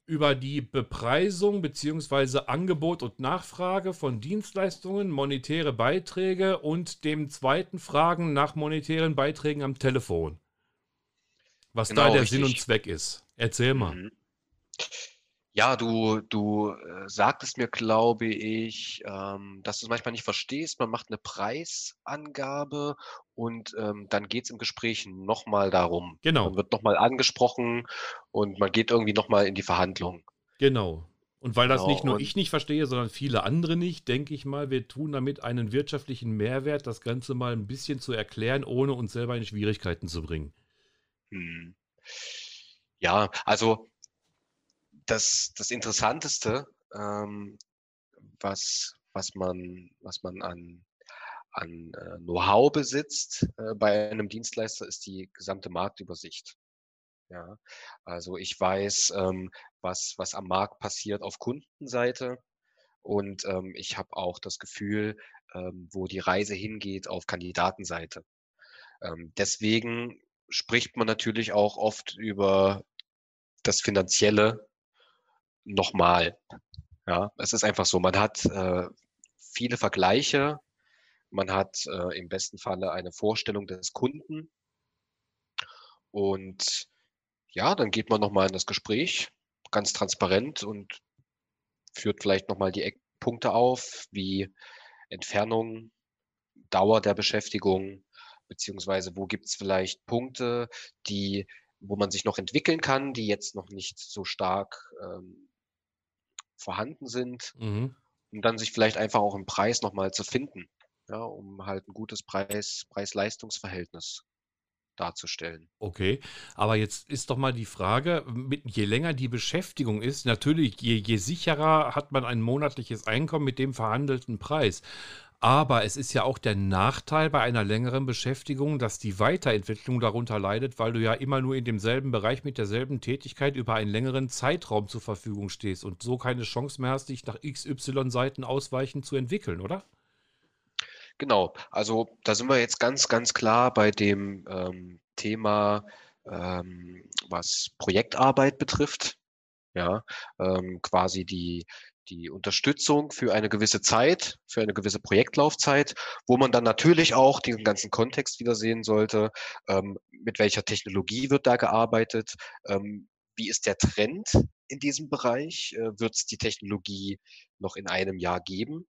über die Bepreisung bzw. Angebot und Nachfrage von Dienstleistungen, monetäre Beiträge und dem zweiten Fragen nach monetären Beiträgen am Telefon. Was genau, da der richtig. Sinn und Zweck ist. Erzähl mal. Mhm. Ja, du, du äh, sagtest mir, glaube ich, ähm, dass du es manchmal nicht verstehst. Man macht eine Preisangabe und ähm, dann geht es im Gespräch nochmal darum. Genau. Man wird nochmal angesprochen und man geht irgendwie nochmal in die Verhandlung. Genau. Und weil das genau. nicht nur ich nicht verstehe, sondern viele andere nicht, denke ich mal, wir tun damit einen wirtschaftlichen Mehrwert, das Ganze mal ein bisschen zu erklären, ohne uns selber in Schwierigkeiten zu bringen. Hm. Ja, also das, das Interessanteste, ähm, was, was man, was man an, an äh, Know-how besitzt äh, bei einem Dienstleister, ist die gesamte Marktübersicht. Ja, also ich weiß, ähm, was, was am Markt passiert auf Kundenseite und ähm, ich habe auch das Gefühl, ähm, wo die Reise hingeht auf Kandidatenseite. Ähm, deswegen spricht man natürlich auch oft über das Finanzielle nochmal. Ja, es ist einfach so, man hat äh, viele Vergleiche, man hat äh, im besten Falle eine Vorstellung des Kunden und ja, dann geht man nochmal in das Gespräch, ganz transparent und führt vielleicht nochmal die Eckpunkte auf, wie Entfernung, Dauer der Beschäftigung, beziehungsweise wo gibt es vielleicht Punkte, die, wo man sich noch entwickeln kann, die jetzt noch nicht so stark ähm, vorhanden sind mhm. und dann sich vielleicht einfach auch im Preis nochmal zu finden, ja, um halt ein gutes Preis, Preis-Leistungs-Verhältnis darzustellen. Okay, aber jetzt ist doch mal die Frage, mit, je länger die Beschäftigung ist, natürlich, je, je sicherer hat man ein monatliches Einkommen mit dem verhandelten Preis. Aber es ist ja auch der Nachteil bei einer längeren Beschäftigung, dass die Weiterentwicklung darunter leidet, weil du ja immer nur in demselben Bereich mit derselben Tätigkeit über einen längeren Zeitraum zur Verfügung stehst und so keine Chance mehr hast, dich nach XY Seiten ausweichend zu entwickeln, oder? Genau, also da sind wir jetzt ganz, ganz klar bei dem ähm, Thema, ähm, was Projektarbeit betrifft. Ja, ähm, quasi die, die Unterstützung für eine gewisse Zeit, für eine gewisse Projektlaufzeit, wo man dann natürlich auch diesen ganzen Kontext wieder sehen sollte, ähm, mit welcher Technologie wird da gearbeitet, ähm, wie ist der Trend in diesem Bereich, äh, wird es die Technologie noch in einem Jahr geben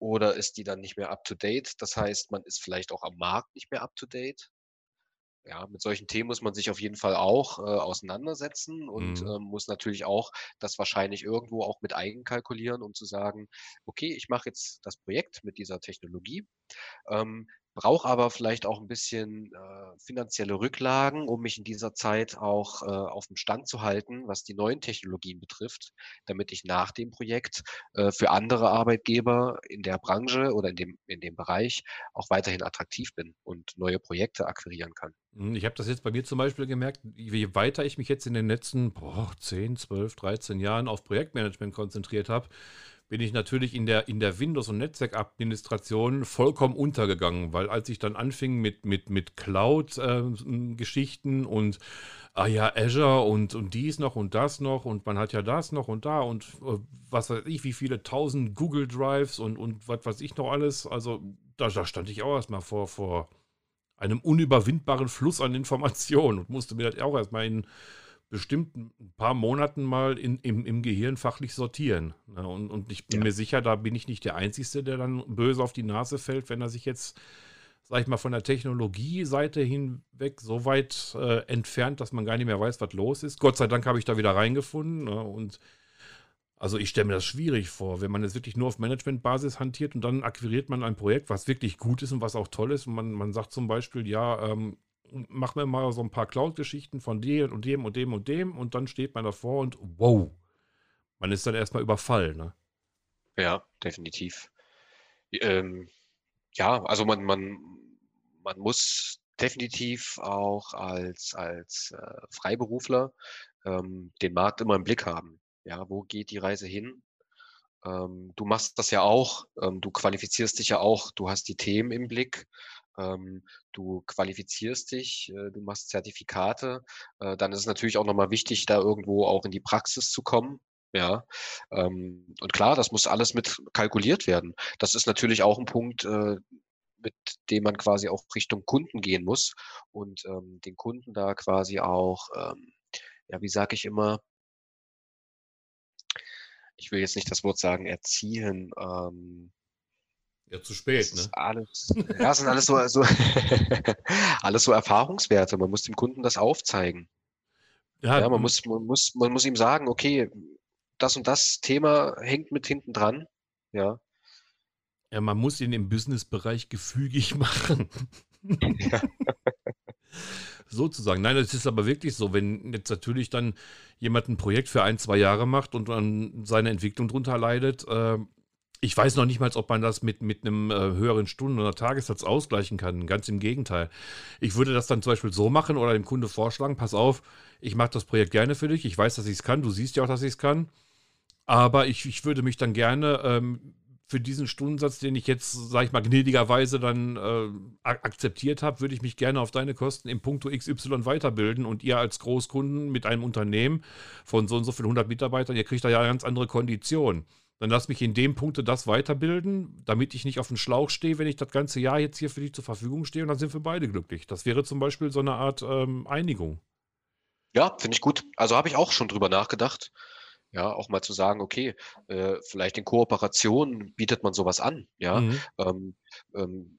oder ist die dann nicht mehr up-to-date? Das heißt, man ist vielleicht auch am Markt nicht mehr up-to-date ja, mit solchen Themen muss man sich auf jeden Fall auch äh, auseinandersetzen und mhm. ähm, muss natürlich auch das wahrscheinlich irgendwo auch mit eigenkalkulieren, um zu sagen, okay, ich mache jetzt das Projekt mit dieser Technologie. Ähm, brauche aber vielleicht auch ein bisschen äh, finanzielle Rücklagen, um mich in dieser Zeit auch äh, auf dem Stand zu halten, was die neuen Technologien betrifft, damit ich nach dem Projekt äh, für andere Arbeitgeber in der Branche oder in dem, in dem Bereich auch weiterhin attraktiv bin und neue Projekte akquirieren kann. Hm, ich habe das jetzt bei mir zum Beispiel gemerkt, je weiter ich mich jetzt in den letzten boah, 10, 12, 13 Jahren auf Projektmanagement konzentriert habe, bin ich natürlich in der, in der Windows- und Netzwerkadministration vollkommen untergegangen, weil als ich dann anfing mit, mit, mit Cloud-Geschichten äh, und ah ja, Azure und, und dies noch und das noch und man hat ja das noch und da und äh, was weiß ich, wie viele tausend Google Drives und, und was weiß ich noch alles. Also da, da stand ich auch erstmal vor, vor einem unüberwindbaren Fluss an Informationen und musste mir das auch erstmal in bestimmt ein paar Monaten mal in, im, im Gehirn fachlich sortieren. Ja, und, und ich bin ja. mir sicher, da bin ich nicht der Einzige, der dann böse auf die Nase fällt, wenn er sich jetzt, sag ich mal, von der Technologie-Seite hinweg so weit äh, entfernt, dass man gar nicht mehr weiß, was los ist. Gott sei Dank habe ich da wieder reingefunden. Ne, und also ich stelle mir das schwierig vor, wenn man jetzt wirklich nur auf Managementbasis hantiert und dann akquiriert man ein Projekt, was wirklich gut ist und was auch toll ist. Und man, man sagt zum Beispiel, ja, ähm, mach mir mal so ein paar Cloud-Geschichten von dir und dem und dem und dem und dann steht man davor und wow, man ist dann erstmal überfallen. Ne? Ja, definitiv. Ähm, ja, also man, man, man muss definitiv auch als, als äh, Freiberufler ähm, den Markt immer im Blick haben. Ja, wo geht die Reise hin? Ähm, du machst das ja auch, ähm, du qualifizierst dich ja auch, du hast die Themen im Blick, ähm, du qualifizierst dich, äh, du machst Zertifikate, äh, dann ist es natürlich auch nochmal wichtig, da irgendwo auch in die Praxis zu kommen. Ja, ähm, und klar, das muss alles mit kalkuliert werden. Das ist natürlich auch ein Punkt, äh, mit dem man quasi auch Richtung Kunden gehen muss und ähm, den Kunden da quasi auch, ähm, ja, wie sage ich immer, ich will jetzt nicht das Wort sagen, erziehen. Ähm, ja, zu spät, ne? Alles, ja, das sind alles so, so alles so Erfahrungswerte. Man muss dem Kunden das aufzeigen. Ja, ja man, muss, man, muss, man muss ihm sagen, okay, das und das Thema hängt mit hinten dran. Ja. Ja, man muss ihn im Businessbereich gefügig machen. Ja. Sozusagen. Nein, es ist aber wirklich so, wenn jetzt natürlich dann jemand ein Projekt für ein, zwei Jahre macht und dann seine Entwicklung drunter leidet, äh, ich weiß noch nicht mal, ob man das mit, mit einem äh, höheren Stunden- oder Tagessatz ausgleichen kann. Ganz im Gegenteil. Ich würde das dann zum Beispiel so machen oder dem Kunde vorschlagen: Pass auf, ich mache das Projekt gerne für dich. Ich weiß, dass ich es kann. Du siehst ja auch, dass ich es kann. Aber ich, ich würde mich dann gerne ähm, für diesen Stundensatz, den ich jetzt, sage ich mal, gnädigerweise dann äh, akzeptiert habe, würde ich mich gerne auf deine Kosten im Punkto XY weiterbilden und ihr als Großkunden mit einem Unternehmen von so und so vielen 100 Mitarbeitern, ihr kriegt da ja ganz andere Konditionen. Dann lass mich in dem Punkte das weiterbilden, damit ich nicht auf den Schlauch stehe, wenn ich das ganze Jahr jetzt hier für dich zur Verfügung stehe und dann sind wir beide glücklich. Das wäre zum Beispiel so eine Art ähm, Einigung. Ja, finde ich gut. Also habe ich auch schon drüber nachgedacht. Ja, auch mal zu sagen, okay, äh, vielleicht in Kooperation bietet man sowas an, ja. Mhm. Ähm, ähm,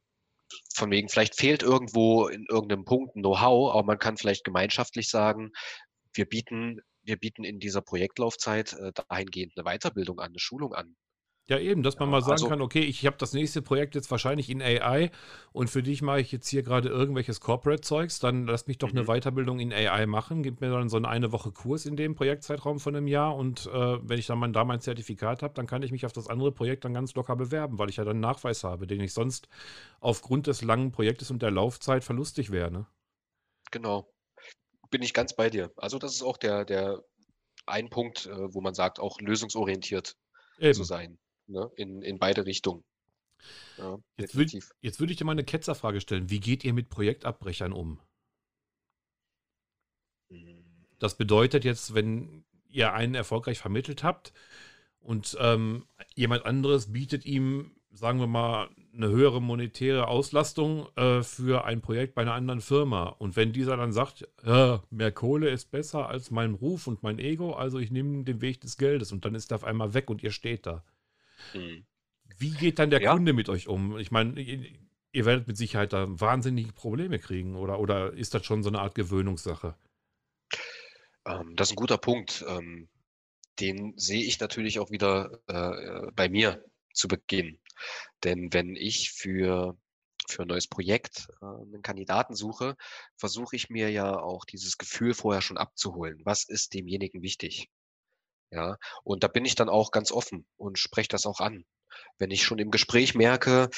von wegen, vielleicht fehlt irgendwo in irgendeinem Punkt ein Know-how, aber man kann vielleicht gemeinschaftlich sagen, wir bieten, wir bieten in dieser Projektlaufzeit äh, dahingehend eine Weiterbildung an, eine Schulung an. Ja, eben, dass man ja, mal sagen also, kann, okay, ich habe das nächste Projekt jetzt wahrscheinlich in AI und für dich mache ich jetzt hier gerade irgendwelches Corporate-Zeugs, dann lass mich doch eine mhm. Weiterbildung in AI machen, gib mir dann so eine, eine Woche Kurs in dem Projektzeitraum von einem Jahr und äh, wenn ich dann mein, da mein Zertifikat habe, dann kann ich mich auf das andere Projekt dann ganz locker bewerben, weil ich ja dann einen Nachweis habe, den ich sonst aufgrund des langen Projektes und der Laufzeit verlustig wäre. Ne? Genau. Bin ich ganz bei dir. Also das ist auch der, der ein Punkt, äh, wo man sagt, auch lösungsorientiert Eben. zu sein ne? in, in beide Richtungen. Ja, jetzt, würde, würde ich dir mal eine Ketzerfrage stellen. Wie geht ihr mit Projektabbrechern um? Hm. Das bedeutet jetzt, wenn ihr einen erfolgreich vermittelt habt und ähm, jemand anderes bietet ihm, sagen wir mal, eine höhere monetäre Auslastung äh, für ein Projekt bei einer anderen Firma. Und wenn dieser dann sagt, ja, mehr Kohle ist besser als mein Ruf und mein Ego, also ich nehme den Weg des Geldes und dann ist er auf einmal weg und ihr steht da. Mhm. Wie geht dann der ja. Kunde mit euch um? Ich meine, ihr werdet mit Sicherheit da wahnsinnige Probleme kriegen oder, oder ist das schon so eine Art Gewöhnungssache? Ähm, das ist ein guter Punkt. Ähm, den sehe ich natürlich auch wieder äh, bei mir zu Beginn. Denn wenn ich für, für ein neues Projekt äh, einen Kandidaten suche, versuche ich mir ja auch dieses Gefühl vorher schon abzuholen. Was ist demjenigen wichtig? Ja, und da bin ich dann auch ganz offen und spreche das auch an. Wenn ich schon im Gespräch merke,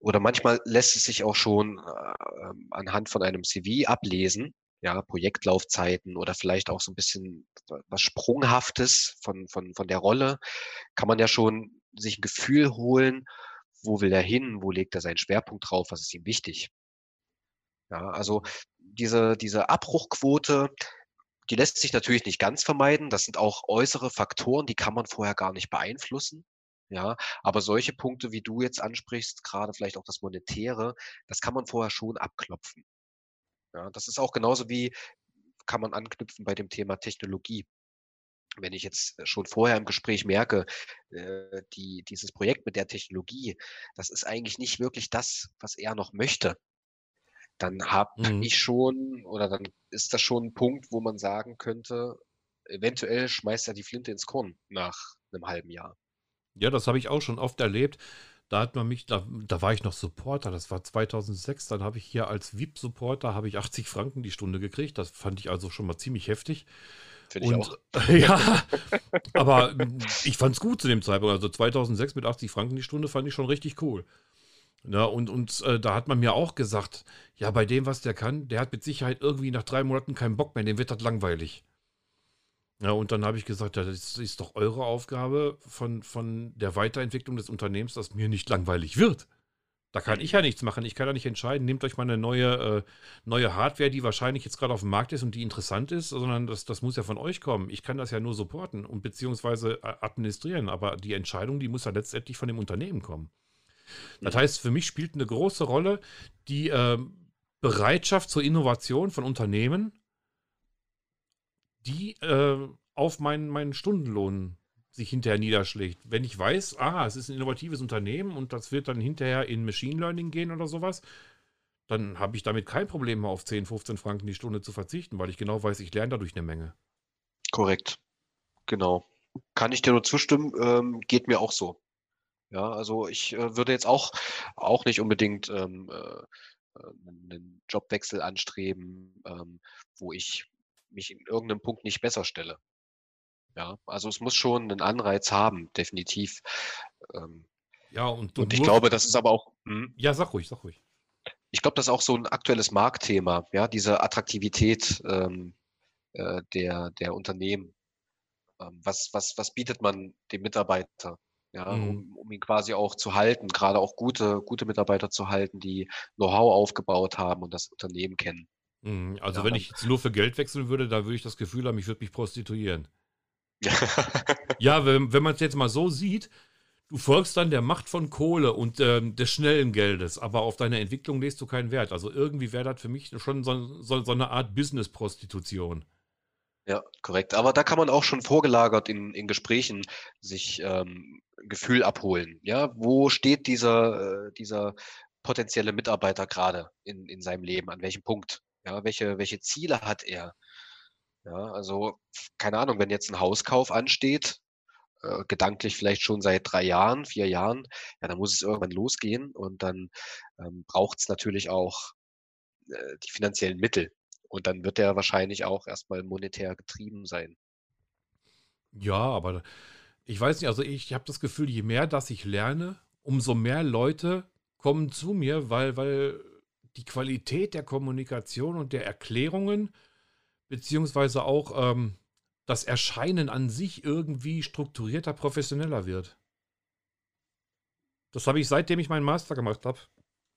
oder manchmal lässt es sich auch schon äh, anhand von einem CV ablesen, ja, Projektlaufzeiten oder vielleicht auch so ein bisschen was Sprunghaftes von, von, von der Rolle, kann man ja schon sich ein Gefühl holen, wo will er hin, wo legt er seinen Schwerpunkt drauf, was ist ihm wichtig. Ja, also diese, diese Abbruchquote, die lässt sich natürlich nicht ganz vermeiden. Das sind auch äußere Faktoren, die kann man vorher gar nicht beeinflussen. Ja, aber solche Punkte, wie du jetzt ansprichst, gerade vielleicht auch das Monetäre, das kann man vorher schon abklopfen. Ja, das ist auch genauso wie kann man anknüpfen bei dem Thema Technologie. Wenn ich jetzt schon vorher im Gespräch merke, äh, die, dieses Projekt mit der Technologie, das ist eigentlich nicht wirklich das, was er noch möchte dann habe mhm. ich schon oder dann ist das schon ein Punkt, wo man sagen könnte, eventuell schmeißt er die Flinte ins Korn nach einem halben Jahr. Ja, das habe ich auch schon oft erlebt, Da hat man mich, da, da war ich noch Supporter, das war 2006, dann habe ich hier als VIP-Supporter, habe ich 80 Franken die Stunde gekriegt. Das fand ich also schon mal ziemlich heftig. Finde ich auch. ja, aber ich fand es gut zu dem Zeitpunkt. Also 2006 mit 80 Franken die Stunde fand ich schon richtig cool. Ja, und und äh, da hat man mir auch gesagt, ja, bei dem, was der kann, der hat mit Sicherheit irgendwie nach drei Monaten keinen Bock mehr, dem wird das langweilig. Ja, und dann habe ich gesagt, ja, das ist doch eure Aufgabe von, von der Weiterentwicklung des Unternehmens, dass mir nicht langweilig wird. Da kann ich ja nichts machen. Ich kann ja nicht entscheiden, nehmt euch mal eine neue, äh, neue Hardware, die wahrscheinlich jetzt gerade auf dem Markt ist und die interessant ist, sondern das, das muss ja von euch kommen. Ich kann das ja nur supporten und beziehungsweise äh, administrieren, aber die Entscheidung, die muss ja letztendlich von dem Unternehmen kommen. Das heißt, für mich spielt eine große Rolle die äh, Bereitschaft zur Innovation von Unternehmen, die äh, auf meinen, meinen Stundenlohn sich hinterher niederschlägt. Wenn ich weiß, ah, es ist ein innovatives Unternehmen und das wird dann hinterher in Machine Learning gehen oder sowas, dann habe ich damit kein Problem mehr auf 10, 15 Franken die Stunde zu verzichten, weil ich genau weiß, ich lerne dadurch eine Menge. Korrekt. Genau. Kann ich dir nur zustimmen, ähm, geht mir auch so. Ja, also ich äh, würde jetzt auch, auch nicht unbedingt ähm, äh, einen äh, Jobwechsel anstreben, ähm, wo ich mich in irgendeinem Punkt nicht besser stelle. Ja, also es muss schon einen Anreiz haben, definitiv. Ähm, ja, und, und ich glaube, das ist aber auch. Hm? Ja, sag ruhig, sag ruhig. Ich glaube, das ist auch so ein aktuelles Marktthema, ja, diese Attraktivität ähm, äh, der, der Unternehmen. Ähm, was, was, was bietet man dem Mitarbeiter? Ja, mhm. um, um ihn quasi auch zu halten, gerade auch gute, gute Mitarbeiter zu halten, die Know-how aufgebaut haben und das Unternehmen kennen. Mhm, also ja, wenn ich jetzt nur für Geld wechseln würde, da würde ich das Gefühl haben, ich würde mich prostituieren. Ja, wenn, wenn man es jetzt mal so sieht, du folgst dann der Macht von Kohle und ähm, des schnellen Geldes, aber auf deine Entwicklung legst du keinen Wert. Also irgendwie wäre das für mich schon so, so, so eine Art Business-Prostitution. Ja, korrekt. Aber da kann man auch schon vorgelagert in, in Gesprächen sich ähm, Gefühl abholen. Ja, wo steht dieser, äh, dieser potenzielle Mitarbeiter gerade in, in seinem Leben? An welchem Punkt? Ja, welche, welche Ziele hat er? Ja, also, keine Ahnung, wenn jetzt ein Hauskauf ansteht, äh, gedanklich vielleicht schon seit drei Jahren, vier Jahren, ja, dann muss es irgendwann losgehen und dann ähm, braucht es natürlich auch äh, die finanziellen Mittel. Und dann wird er wahrscheinlich auch erstmal monetär getrieben sein. Ja, aber ich weiß nicht, also ich habe das Gefühl, je mehr dass ich lerne, umso mehr Leute kommen zu mir, weil, weil die Qualität der Kommunikation und der Erklärungen, beziehungsweise auch ähm, das Erscheinen an sich irgendwie strukturierter, professioneller wird. Das habe ich seitdem ich meinen Master gemacht habe,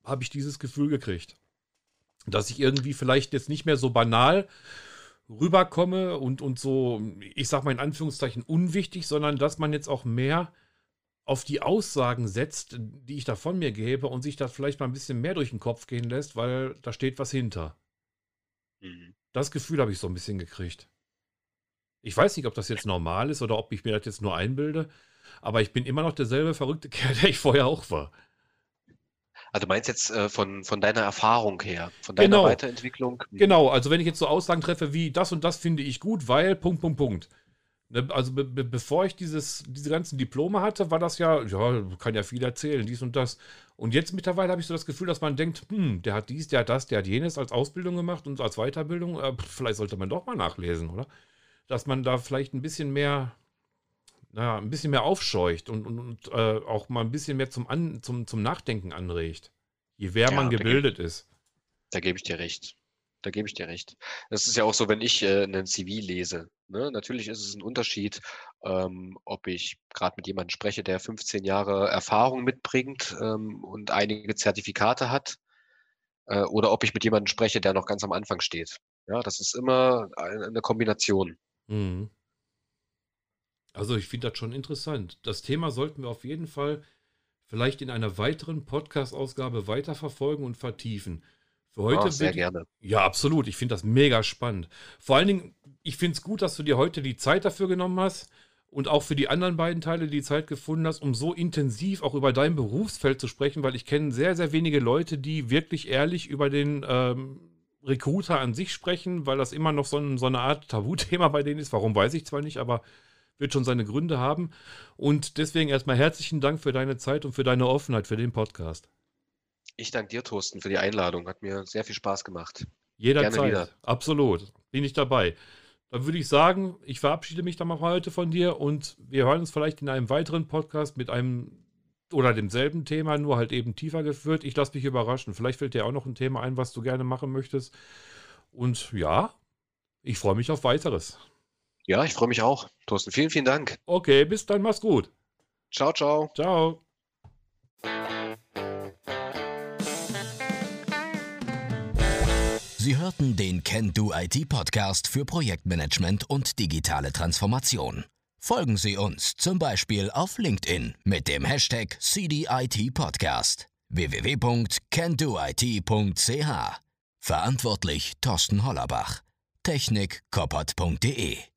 habe ich dieses Gefühl gekriegt. Dass ich irgendwie vielleicht jetzt nicht mehr so banal rüberkomme und, und so, ich sag mal in Anführungszeichen, unwichtig, sondern dass man jetzt auch mehr auf die Aussagen setzt, die ich da von mir gebe und sich das vielleicht mal ein bisschen mehr durch den Kopf gehen lässt, weil da steht was hinter. Mhm. Das Gefühl habe ich so ein bisschen gekriegt. Ich weiß nicht, ob das jetzt normal ist oder ob ich mir das jetzt nur einbilde, aber ich bin immer noch derselbe verrückte Kerl, der ich vorher auch war. Also du meinst jetzt äh, von, von deiner Erfahrung her, von deiner genau. Weiterentwicklung? Genau, also wenn ich jetzt so Aussagen treffe wie das und das finde ich gut, weil Punkt, Punkt, Punkt. Ne, also be be bevor ich dieses, diese ganzen Diplome hatte, war das ja, ja, kann ja viel erzählen, dies und das. Und jetzt mittlerweile habe ich so das Gefühl, dass man denkt, hm, der hat dies, der hat das, der hat jenes als Ausbildung gemacht und als Weiterbildung. Äh, vielleicht sollte man doch mal nachlesen, oder? Dass man da vielleicht ein bisschen mehr, naja, ein bisschen mehr aufscheucht und, und, und äh, auch mal ein bisschen mehr zum, An zum, zum Nachdenken anregt. Je mehr ja, man gebildet da ist. Da gebe ich dir recht. Da gebe ich dir recht. Das ist ja auch so, wenn ich äh, einen CV lese. Ne? Natürlich ist es ein Unterschied, ähm, ob ich gerade mit jemandem spreche, der 15 Jahre Erfahrung mitbringt ähm, und einige Zertifikate hat, äh, oder ob ich mit jemandem spreche, der noch ganz am Anfang steht. Ja, das ist immer eine Kombination. Mhm. Also ich finde das schon interessant. Das Thema sollten wir auf jeden Fall vielleicht in einer weiteren Podcast-Ausgabe weiterverfolgen und vertiefen. Für heute oh, sehr gerne. Ja, absolut. Ich finde das mega spannend. Vor allen Dingen, ich finde es gut, dass du dir heute die Zeit dafür genommen hast und auch für die anderen beiden Teile die Zeit gefunden hast, um so intensiv auch über dein Berufsfeld zu sprechen, weil ich kenne sehr, sehr wenige Leute, die wirklich ehrlich über den ähm, Recruiter an sich sprechen, weil das immer noch so, ein, so eine Art Tabuthema bei denen ist. Warum weiß ich zwar nicht, aber wird schon seine Gründe haben. Und deswegen erstmal herzlichen Dank für deine Zeit und für deine Offenheit für den Podcast. Ich danke dir, Thorsten, für die Einladung. Hat mir sehr viel Spaß gemacht. Jederzeit. Absolut. Bin ich dabei. Dann würde ich sagen, ich verabschiede mich dann mal heute von dir und wir hören uns vielleicht in einem weiteren Podcast mit einem oder demselben Thema, nur halt eben tiefer geführt. Ich lasse mich überraschen. Vielleicht fällt dir auch noch ein Thema ein, was du gerne machen möchtest. Und ja, ich freue mich auf weiteres. Ja, ich freue mich auch. Thorsten, vielen, vielen Dank. Okay, bis dann, mach's gut. Ciao, ciao. Ciao. Sie hörten den Can Do IT Podcast für Projektmanagement und digitale Transformation. Folgen Sie uns zum Beispiel auf LinkedIn mit dem Hashtag CDIT Podcast www.candoit.ch. Verantwortlich Thorsten Hollerbach. Technik koppert.de